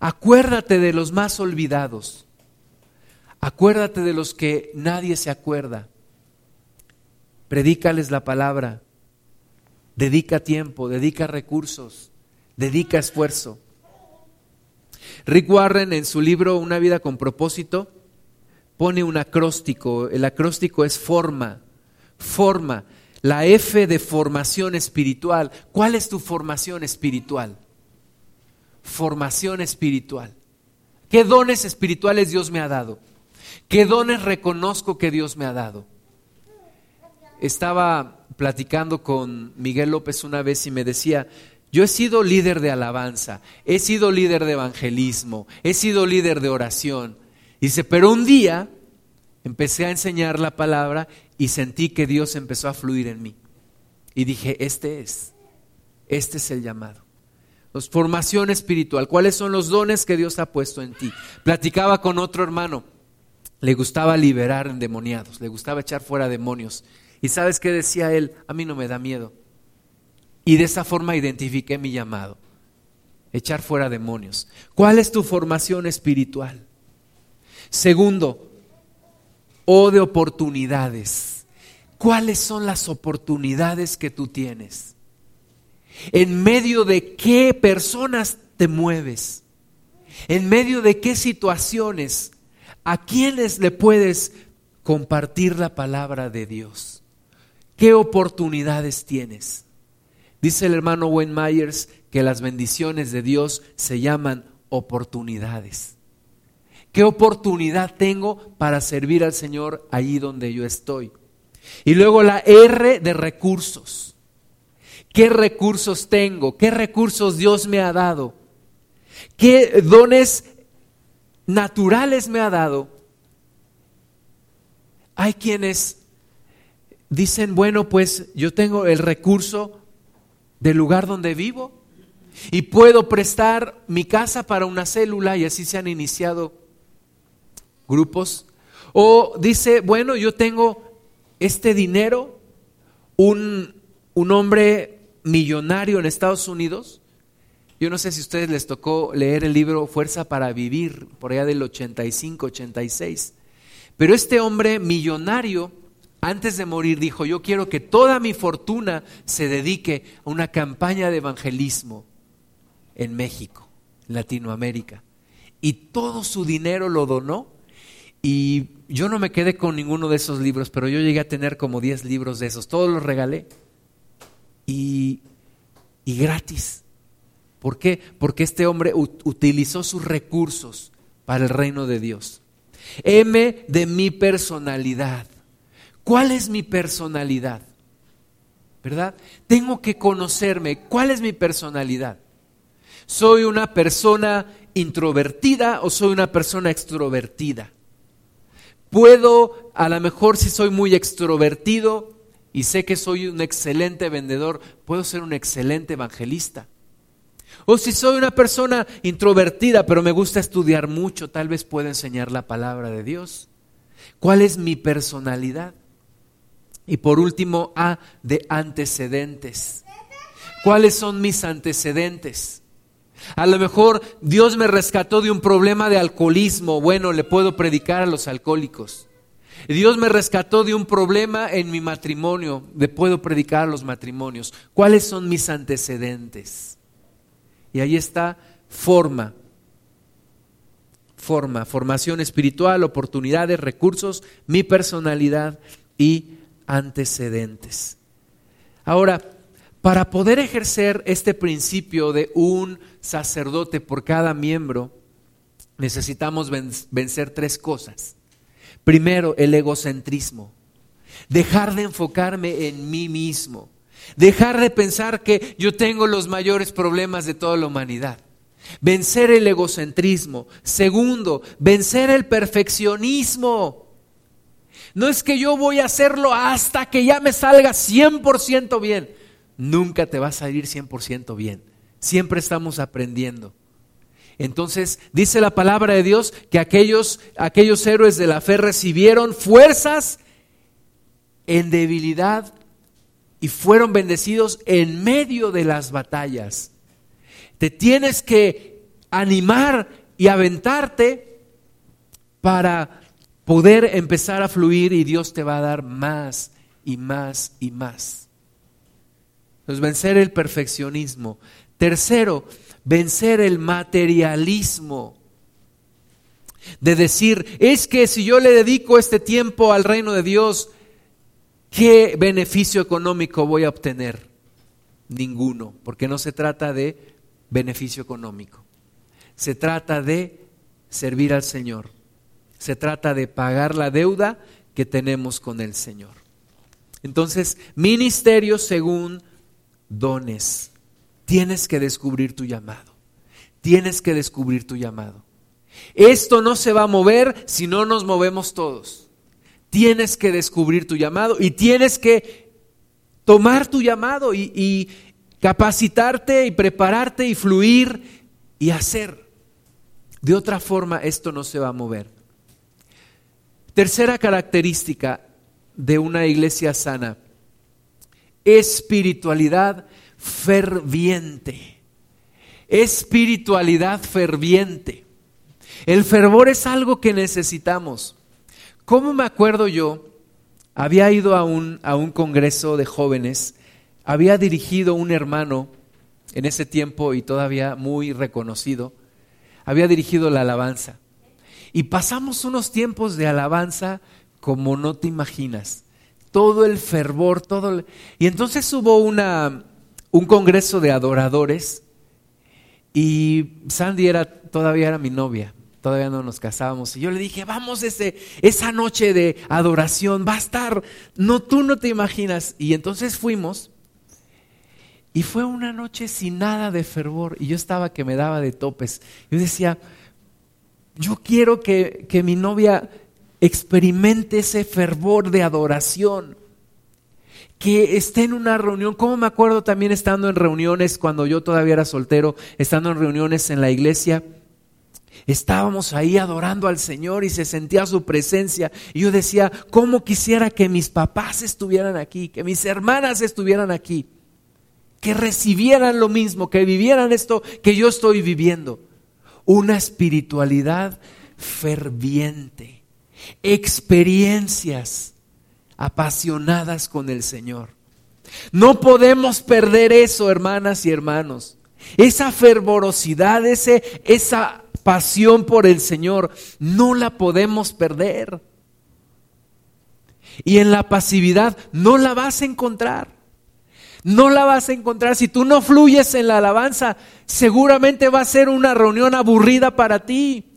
Acuérdate de los más olvidados. Acuérdate de los que nadie se acuerda. Predícales la palabra. Dedica tiempo, dedica recursos, dedica esfuerzo. Rick Warren en su libro Una vida con propósito pone un acróstico. El acróstico es forma, forma. La F de formación espiritual. ¿Cuál es tu formación espiritual? Formación espiritual. ¿Qué dones espirituales Dios me ha dado? ¿Qué dones reconozco que Dios me ha dado? Estaba platicando con Miguel López una vez y me decía, yo he sido líder de alabanza, he sido líder de evangelismo, he sido líder de oración. Dice, pero un día empecé a enseñar la palabra y sentí que Dios empezó a fluir en mí. Y dije, este es, este es el llamado. formación espiritual, ¿cuáles son los dones que Dios ha puesto en ti? Platicaba con otro hermano, le gustaba liberar endemoniados, le gustaba echar fuera demonios. ¿Y sabes qué decía él? A mí no me da miedo. Y de esa forma identifiqué mi llamado, echar fuera demonios. ¿Cuál es tu formación espiritual? Segundo, o de oportunidades. ¿Cuáles son las oportunidades que tú tienes? ¿En medio de qué personas te mueves? ¿En medio de qué situaciones? ¿A quiénes le puedes compartir la palabra de Dios? ¿Qué oportunidades tienes? Dice el hermano Wayne Myers que las bendiciones de Dios se llaman oportunidades. ¿Qué oportunidad tengo para servir al Señor allí donde yo estoy? Y luego la R de recursos. ¿Qué recursos tengo? ¿Qué recursos Dios me ha dado? ¿Qué dones naturales me ha dado? Hay quienes dicen, bueno, pues yo tengo el recurso del lugar donde vivo y puedo prestar mi casa para una célula y así se han iniciado grupos. O dice, bueno, yo tengo este dinero, un, un hombre millonario en Estados Unidos. Yo no sé si a ustedes les tocó leer el libro Fuerza para Vivir, por allá del 85, 86. Pero este hombre millonario antes de morir dijo, yo quiero que toda mi fortuna se dedique a una campaña de evangelismo en México, Latinoamérica. Y todo su dinero lo donó Y yo no me quedé con ninguno de esos libros, pero yo llegué a tener como 10 libros de esos. Todos los regalé. Y, y gratis. ¿Por qué? Porque este hombre utilizó sus recursos para el reino de Dios. M de mi personalidad. ¿Cuál es mi personalidad? ¿Verdad? Tengo que conocerme. ¿Cuál es mi personalidad? ¿Soy una persona introvertida o soy una persona extrovertida? Puedo, a lo mejor si soy muy extrovertido y sé que soy un excelente vendedor, puedo ser un excelente evangelista. O si soy una persona introvertida, pero me gusta estudiar mucho, tal vez pueda enseñar la palabra de Dios. ¿Cuál es mi personalidad? Y por último, A, de antecedentes. ¿Cuáles son mis antecedentes? A lo mejor Dios me rescató de un problema de alcoholismo. Bueno, le puedo predicar a los alcohólicos. Dios me rescató de un problema en mi matrimonio. Le puedo predicar a los matrimonios. ¿Cuáles son mis antecedentes? Y ahí está forma. Forma, formación espiritual, oportunidades, recursos, mi personalidad y antecedentes. Ahora, para poder ejercer este principio de un sacerdote por cada miembro, necesitamos vencer tres cosas. Primero, el egocentrismo. Dejar de enfocarme en mí mismo. Dejar de pensar que yo tengo los mayores problemas de toda la humanidad. Vencer el egocentrismo. Segundo, vencer el perfeccionismo. No es que yo voy a hacerlo hasta que ya me salga 100% bien. Nunca te va a salir 100% bien. Siempre estamos aprendiendo. Entonces dice la palabra de Dios que aquellos, aquellos héroes de la fe recibieron fuerzas en debilidad y fueron bendecidos en medio de las batallas. Te tienes que animar y aventarte para poder empezar a fluir y Dios te va a dar más y más y más. Entonces, vencer el perfeccionismo. Tercero, vencer el materialismo. De decir, es que si yo le dedico este tiempo al reino de Dios, ¿qué beneficio económico voy a obtener? Ninguno, porque no se trata de beneficio económico. Se trata de servir al Señor. Se trata de pagar la deuda que tenemos con el Señor. Entonces, ministerio según dones. Tienes que descubrir tu llamado. Tienes que descubrir tu llamado. Esto no se va a mover si no nos movemos todos. Tienes que descubrir tu llamado y tienes que tomar tu llamado y, y capacitarte y prepararte y fluir y hacer. De otra forma, esto no se va a mover. Tercera característica de una iglesia sana, espiritualidad ferviente. Espiritualidad ferviente. El fervor es algo que necesitamos. ¿Cómo me acuerdo yo? Había ido a un, a un congreso de jóvenes, había dirigido un hermano en ese tiempo y todavía muy reconocido, había dirigido la alabanza. Y pasamos unos tiempos de alabanza como no te imaginas. Todo el fervor, todo Y entonces hubo una, un congreso de adoradores y Sandy era, todavía era mi novia, todavía no nos casábamos. Y yo le dije, vamos ese, esa noche de adoración, va a estar, no, tú no te imaginas. Y entonces fuimos y fue una noche sin nada de fervor y yo estaba que me daba de topes. Yo decía, yo quiero que, que mi novia experimente ese fervor de adoración que esté en una reunión, como me acuerdo también estando en reuniones cuando yo todavía era soltero, estando en reuniones en la iglesia, estábamos ahí adorando al Señor y se sentía su presencia. Y yo decía, ¿cómo quisiera que mis papás estuvieran aquí, que mis hermanas estuvieran aquí, que recibieran lo mismo, que vivieran esto que yo estoy viviendo? Una espiritualidad ferviente, experiencias apasionadas con el Señor. No podemos perder eso, hermanas y hermanos. Esa fervorosidad, ese, esa pasión por el Señor, no la podemos perder. Y en la pasividad no la vas a encontrar. No la vas a encontrar. Si tú no fluyes en la alabanza, seguramente va a ser una reunión aburrida para ti.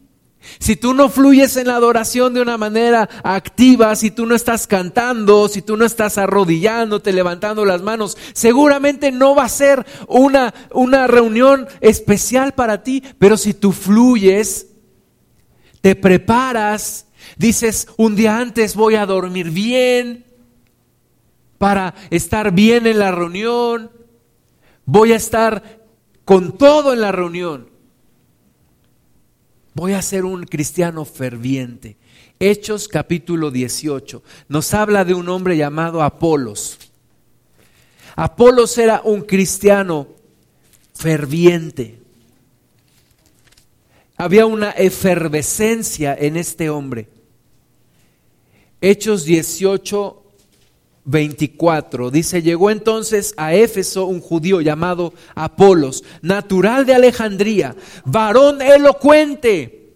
Si tú no fluyes en la adoración de una manera activa, si tú no estás cantando, si tú no estás arrodillándote, levantando las manos, seguramente no va a ser una, una reunión especial para ti. Pero si tú fluyes, te preparas, dices, un día antes voy a dormir bien para estar bien en la reunión, voy a estar con todo en la reunión. Voy a ser un cristiano ferviente. Hechos capítulo 18 nos habla de un hombre llamado Apolos. Apolos era un cristiano ferviente. Había una efervescencia en este hombre. Hechos 18, 24 dice, llegó entonces a Éfeso un judío llamado Apolos, natural de Alejandría, varón elocuente,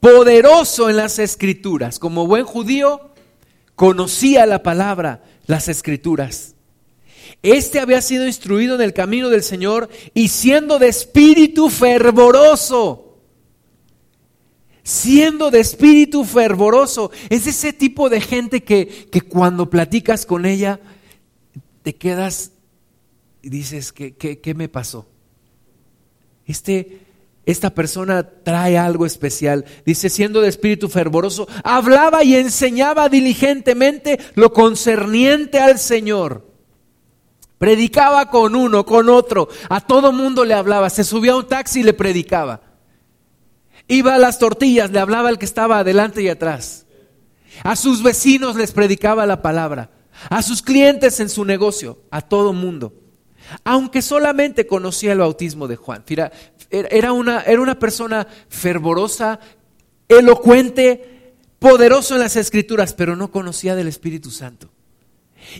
poderoso en las escrituras. Como buen judío, conocía la palabra, las escrituras. Este había sido instruido en el camino del Señor y siendo de espíritu fervoroso siendo de espíritu fervoroso. Es ese tipo de gente que, cuando platicas con ella te quedas y dices, ¿qué, qué, me pasó? Este, esta persona trae algo especial. Dice, siendo de espíritu fervoroso, hablaba y enseñaba diligentemente lo concerniente al Señor. Predicaba con uno, con otro, a todo mundo le hablaba, se subía a un taxi y le predicaba. Iba a las tortillas, le hablaba al que estaba adelante y atrás. A sus vecinos les predicaba la palabra. A sus clientes en su negocio, a todo mundo. Aunque solamente conocía el bautismo de Juan. era una, era una persona fervorosa, elocuente, poderoso en las escrituras, pero no conocía del Espíritu Santo.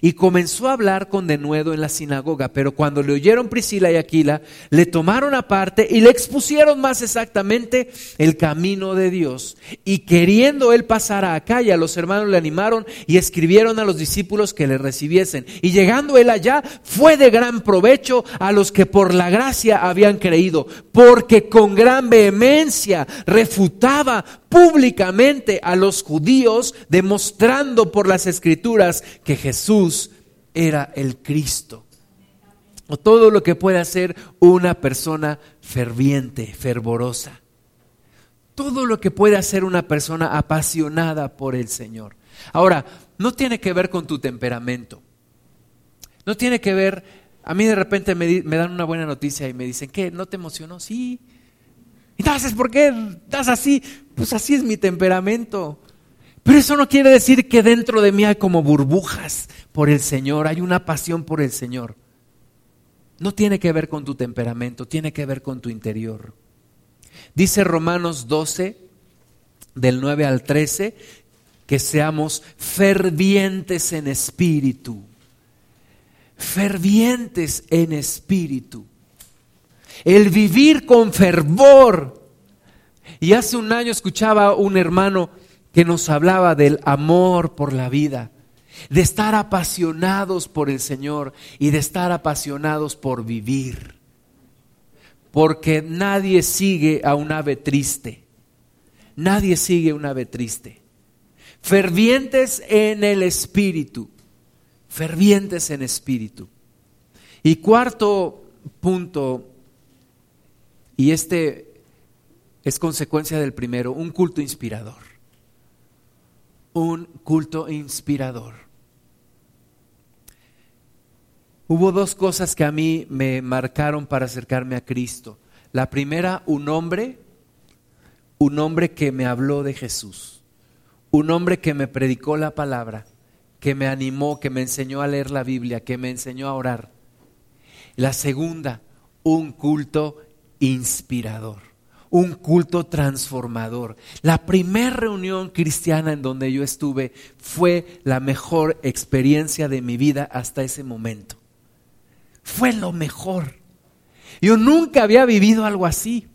Y comenzó a hablar con denuedo en la sinagoga, pero cuando le oyeron Priscila y Aquila, le tomaron aparte y le expusieron más exactamente el camino de Dios. Y queriendo él pasar a Acaya, los hermanos le animaron y escribieron a los discípulos que le recibiesen. Y llegando él allá, fue de gran provecho a los que por la gracia habían creído, porque con gran vehemencia refutaba públicamente a los judíos, demostrando por las escrituras que Jesús era el Cristo. O todo lo que puede hacer una persona ferviente, fervorosa. Todo lo que puede hacer una persona apasionada por el Señor. Ahora, no tiene que ver con tu temperamento. No tiene que ver, a mí de repente me, dan una buena noticia y me dicen, ¿qué? ¿No te emocionó? Sí, entonces, ¿por qué estás así? Pues así es mi temperamento. Pero eso no quiere decir que dentro de mí hay como burbujas por el Señor, hay una pasión por el Señor. No tiene que ver con tu temperamento, tiene que ver con tu interior. Dice Romanos 12, del 9 al 13, que seamos fervientes en espíritu. Fervientes en espíritu el vivir con fervor. Y hace un año escuchaba un hermano que nos hablaba del amor por la vida, de estar apasionados por el Señor y de estar apasionados por vivir. Porque nadie sigue a un ave triste. Nadie sigue a un ave triste. Fervientes en el espíritu. Fervientes en espíritu. Y cuarto punto y este es consecuencia del primero, un culto inspirador. Un culto inspirador. Hubo dos cosas que a mí me marcaron para acercarme a Cristo. La primera, un hombre, un hombre que me habló de Jesús, un hombre que me predicó la palabra, que me animó, que me enseñó a leer la Biblia, que me enseñó a orar. La segunda, un culto inspirador, un culto transformador. La primera reunión cristiana en donde yo estuve fue la mejor experiencia de mi vida hasta ese momento. Fue lo mejor. Yo nunca había vivido algo así.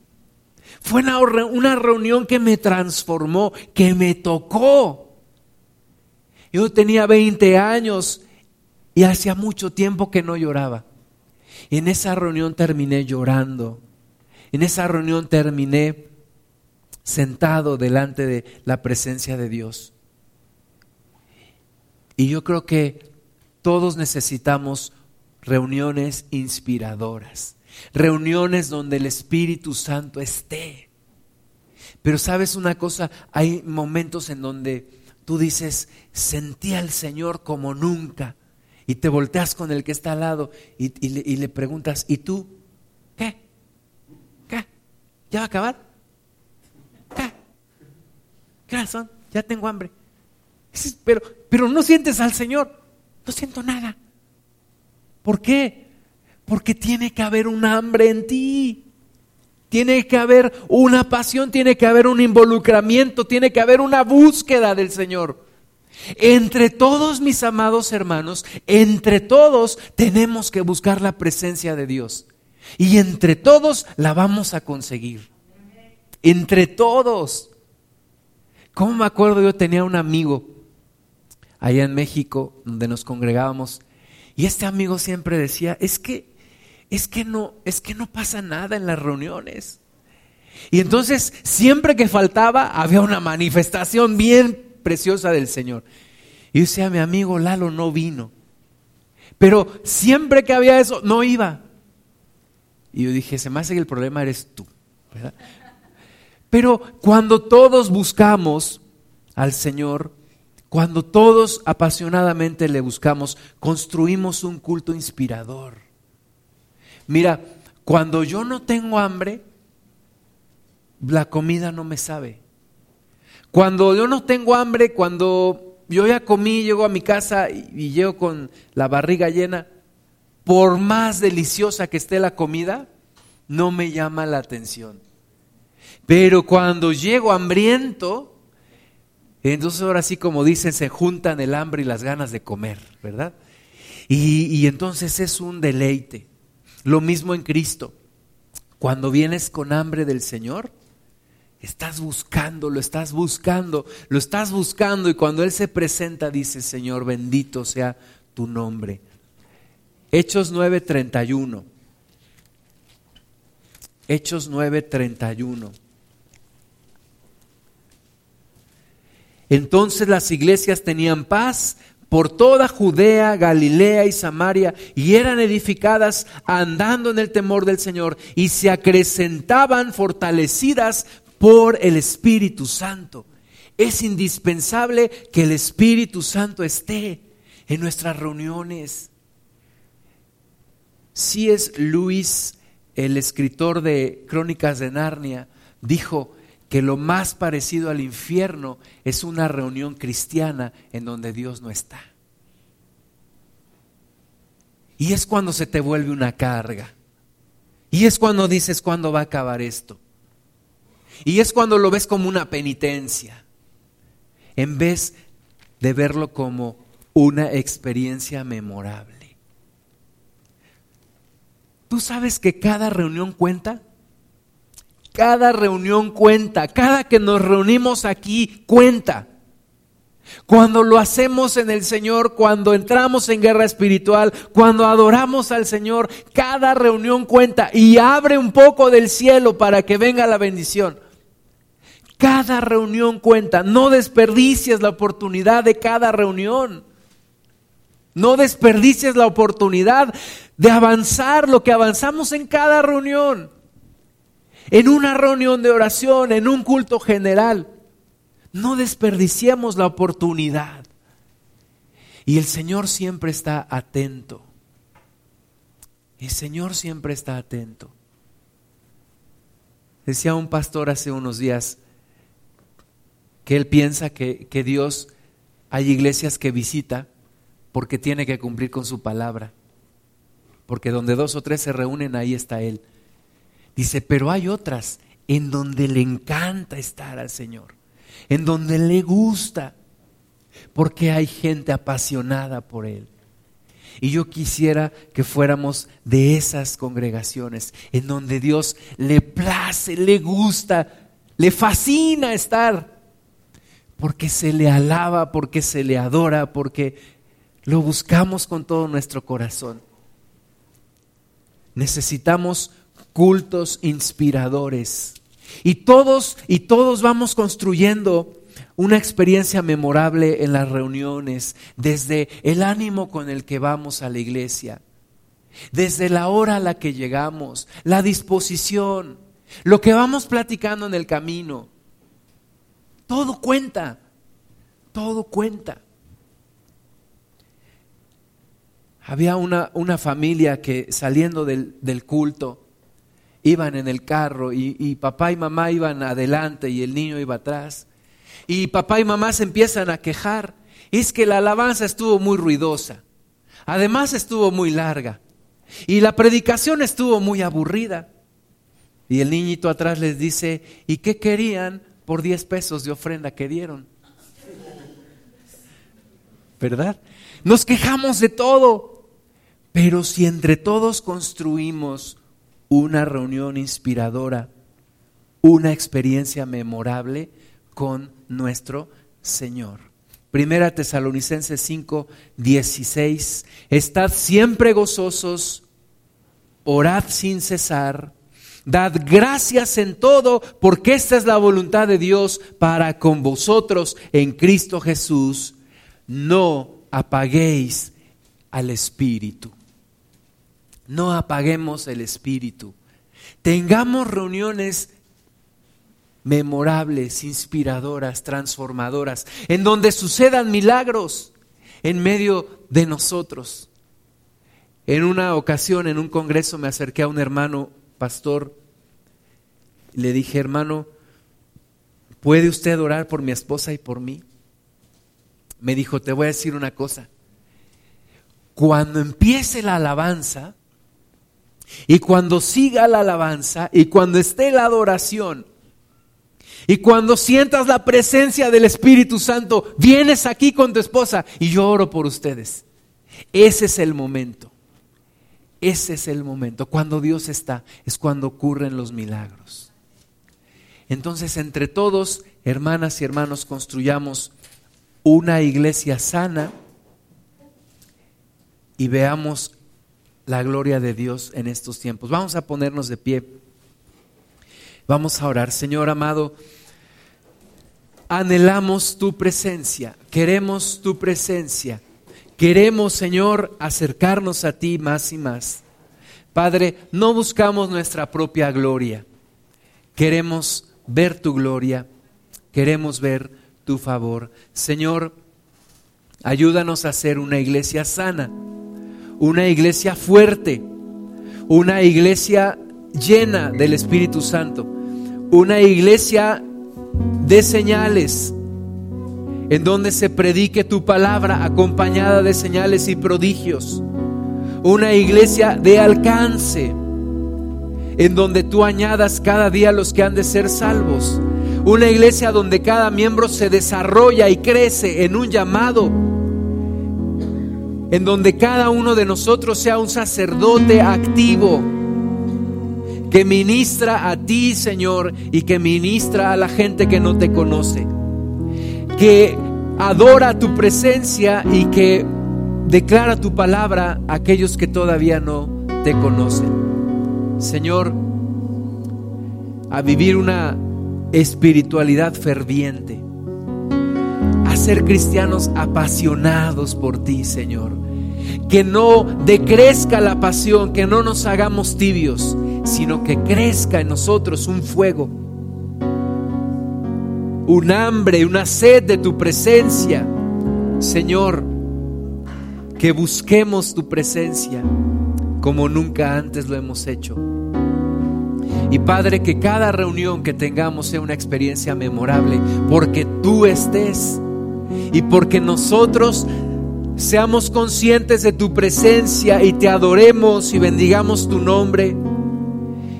Fue una, reunión que me transformó, que me tocó. Yo tenía 20 años y hacía mucho tiempo que no lloraba. Y en esa reunión terminé llorando. En esa reunión terminé sentado delante de la presencia de Dios. Y yo creo que todos necesitamos reuniones inspiradoras, reuniones donde el Espíritu Santo esté. Pero sabes una cosa, hay momentos en donde tú dices, sentí al Señor como nunca. Y te volteas con el que está al lado y, le, y le preguntas, ¿y tú? ¿Qué? ¿Ya va a acabar? ¿Qué razón? Ya tengo hambre. Pero, pero no sientes al Señor. No siento nada. ¿Por qué? Porque tiene que haber un hambre en ti. Tiene que haber una pasión, tiene que haber un involucramiento, tiene que haber una búsqueda del Señor. Entre todos mis amados hermanos, entre todos tenemos que buscar la presencia de Dios. Y entre todos la vamos a conseguir. Entre todos. ¿Cómo me acuerdo? Yo tenía un amigo allá en México donde nos congregábamos y este amigo siempre decía, es que es que no es que no pasa nada en las reuniones. Y entonces, siempre que faltaba había una manifestación bien preciosa del Señor. Y yo decía, mi amigo Lalo no vino. Pero siempre que había eso, no iba. Y yo dije, se me hace que el problema eres tú. Pero cuando todos buscamos al Señor, cuando todos apasionadamente le buscamos, construimos un culto inspirador. Mira, cuando yo no tengo hambre, la comida no me sabe. Cuando yo no tengo hambre, cuando yo ya comí, llego a mi casa y, llego con la barriga llena, por más deliciosa que esté la comida, no me llama la atención. Pero cuando llego hambriento, entonces ahora sí como dicen, se juntan el hambre y las ganas de comer, ¿verdad? Y, entonces es un deleite. Lo mismo en Cristo. Cuando vienes con hambre del Señor, estás buscando, lo estás buscando, lo estás buscando y cuando Él se presenta dice, Señor, bendito sea tu nombre. Hechos 9:31. Hechos 9:31. Entonces las iglesias tenían paz por toda Judea, Galilea y Samaria y eran edificadas andando en el temor del Señor y se acrecentaban fortalecidas por el Espíritu Santo. Es indispensable que el Espíritu Santo esté en nuestras reuniones. Si es Luis, el escritor de Crónicas de Narnia, dijo, que lo más parecido al infierno es una reunión cristiana en donde Dios no está. Y es cuando se te vuelve una carga. Y es cuando dices cuándo va a acabar esto. Y es cuando lo ves como una penitencia. En vez de verlo como una experiencia memorable. ¿Tú sabes que cada reunión cuenta? Cada reunión cuenta, cada que nos reunimos aquí cuenta. Cuando lo hacemos en el Señor, cuando entramos en guerra espiritual, cuando adoramos al Señor, cada reunión cuenta y abre un poco del cielo para que venga la bendición. Cada reunión cuenta, no desperdicies la oportunidad de cada reunión. No desperdicies la oportunidad de avanzar lo que avanzamos en cada reunión en una reunión de oración, en un culto general. No desperdiciemos la oportunidad. Y el Señor siempre está atento. El Señor siempre está atento. Decía un pastor hace unos días que él piensa que, que Dios hay iglesias que visita porque tiene que cumplir con su palabra. Porque donde dos o tres se reúnen, ahí está Él. Dice, pero hay otras en donde le encanta estar al Señor, en donde le gusta, porque hay gente apasionada por Él. Y yo quisiera que fuéramos de esas congregaciones en donde Dios le place, le gusta, le fascina estar, porque se le alaba, porque se le adora, porque lo buscamos con todo nuestro corazón. Necesitamos cultos inspiradores. Y todos y todos vamos construyendo una experiencia memorable en las reuniones, desde el ánimo con el que vamos a la iglesia, desde la hora a la que llegamos, la disposición, lo que vamos platicando en el camino. Todo cuenta, todo cuenta. Había una, una familia que saliendo del, del, culto iban en el carro y, y papá y mamá iban adelante y el niño iba atrás. Y papá y mamá se empiezan a quejar. Es que la alabanza estuvo muy ruidosa. Además estuvo muy larga. Y la predicación estuvo muy aburrida. Y el niñito atrás les dice, ¿y qué querían por 10 pesos de ofrenda que dieron? ¿Verdad? Nos quejamos de todo. Pero si entre todos construimos una reunión inspiradora, una experiencia memorable con nuestro Señor. Primera Tesalonicenses 5, 16. Estad siempre gozosos, orad sin cesar, dad gracias en todo, porque esta es la voluntad de Dios para con vosotros en Cristo Jesús. No apaguéis al Espíritu. No apaguemos el Espíritu. Tengamos reuniones memorables, inspiradoras, transformadoras, en donde sucedan milagros en medio de nosotros. En una ocasión, en un congreso, me acerqué a un hermano pastor y le dije, hermano, ¿puede usted orar por mi esposa y por mí? Me dijo, te voy a decir una cosa. Cuando empiece la alabanza y cuando siga la alabanza y cuando esté la adoración, y cuando sientas la presencia del Espíritu Santo, vienes aquí con tu esposa y yo oro por ustedes. Ese es el momento. Ese es el momento. Cuando Dios está, es cuando ocurren los milagros. Entonces, entre todos, hermanas y hermanos, construyamos una iglesia sana y veamos la gloria de Dios en estos tiempos. Vamos a ponernos de pie. Vamos a orar. Señor amado, anhelamos tu presencia, queremos tu presencia. Queremos, Señor, acercarnos a ti más y más. Padre, no buscamos nuestra propia gloria. Queremos ver tu gloria, queremos ver tu favor. Señor, ayúdanos a ser una iglesia sana, una iglesia fuerte, una iglesia llena del Espíritu Santo, una iglesia de señales, en donde se predique tu palabra acompañada de señales y prodigios, una iglesia de alcance, en donde tú añadas cada día los que han de ser salvos, una iglesia donde cada miembro se desarrolla y crece en un llamado en donde cada uno de nosotros sea un sacerdote activo que ministra a ti, Señor, y que ministra a la gente que no te conoce, que adora tu presencia y que declara tu palabra a aquellos que todavía no te conocen. Señor, a vivir una espiritualidad ferviente, ser cristianos apasionados por ti, Señor. Que no decrezca la pasión, que no nos hagamos tibios, sino que crezca en nosotros un fuego, un hambre, una sed de tu presencia. Señor, que busquemos tu presencia como nunca antes lo hemos hecho. Y Padre, que cada reunión que tengamos sea una experiencia memorable, porque tú estés y porque nosotros seamos conscientes de tu presencia y te adoremos y bendigamos tu nombre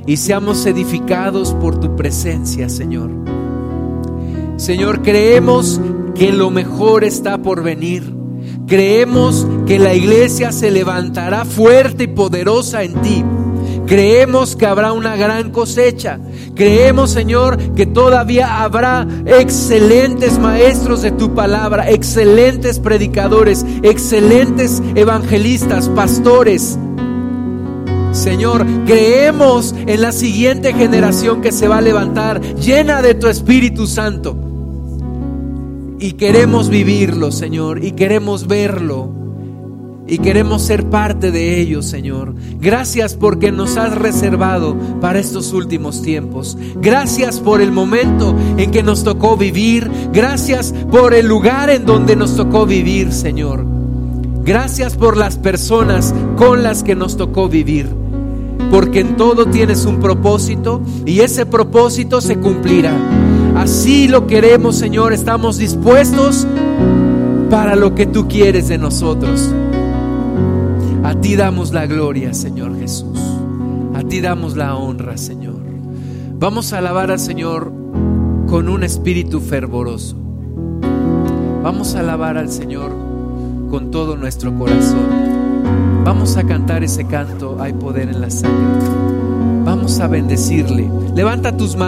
y seamos edificados por tu presencia, Señor. Señor, creemos que lo mejor está por venir. Creemos que la iglesia se levantará fuerte y poderosa en ti. Creemos que habrá una gran cosecha. Creemos, Señor, que todavía habrá excelentes maestros de tu palabra, excelentes predicadores, excelentes evangelistas, pastores. Señor, creemos en la siguiente generación que se va a levantar llena de tu Espíritu Santo. Y queremos vivirlo, Señor, y queremos verlo y queremos ser parte de ellos, Señor. Gracias porque nos has reservado para estos últimos tiempos. Gracias por el momento en que nos tocó vivir. Gracias por el lugar en donde nos tocó vivir, Señor. Gracias por las personas con las que nos tocó vivir. Porque en todo tienes un propósito y ese propósito se cumplirá. Así lo queremos, Señor. Estamos dispuestos para lo que tú quieres de nosotros. A ti damos la gloria, Señor Jesús. A ti damos la honra, Señor. Vamos a alabar al Señor con un espíritu fervoroso. Vamos a alabar al Señor con todo nuestro corazón. Vamos a cantar ese canto, hay poder en la sangre. Vamos a bendecirle. Levanta tus manos.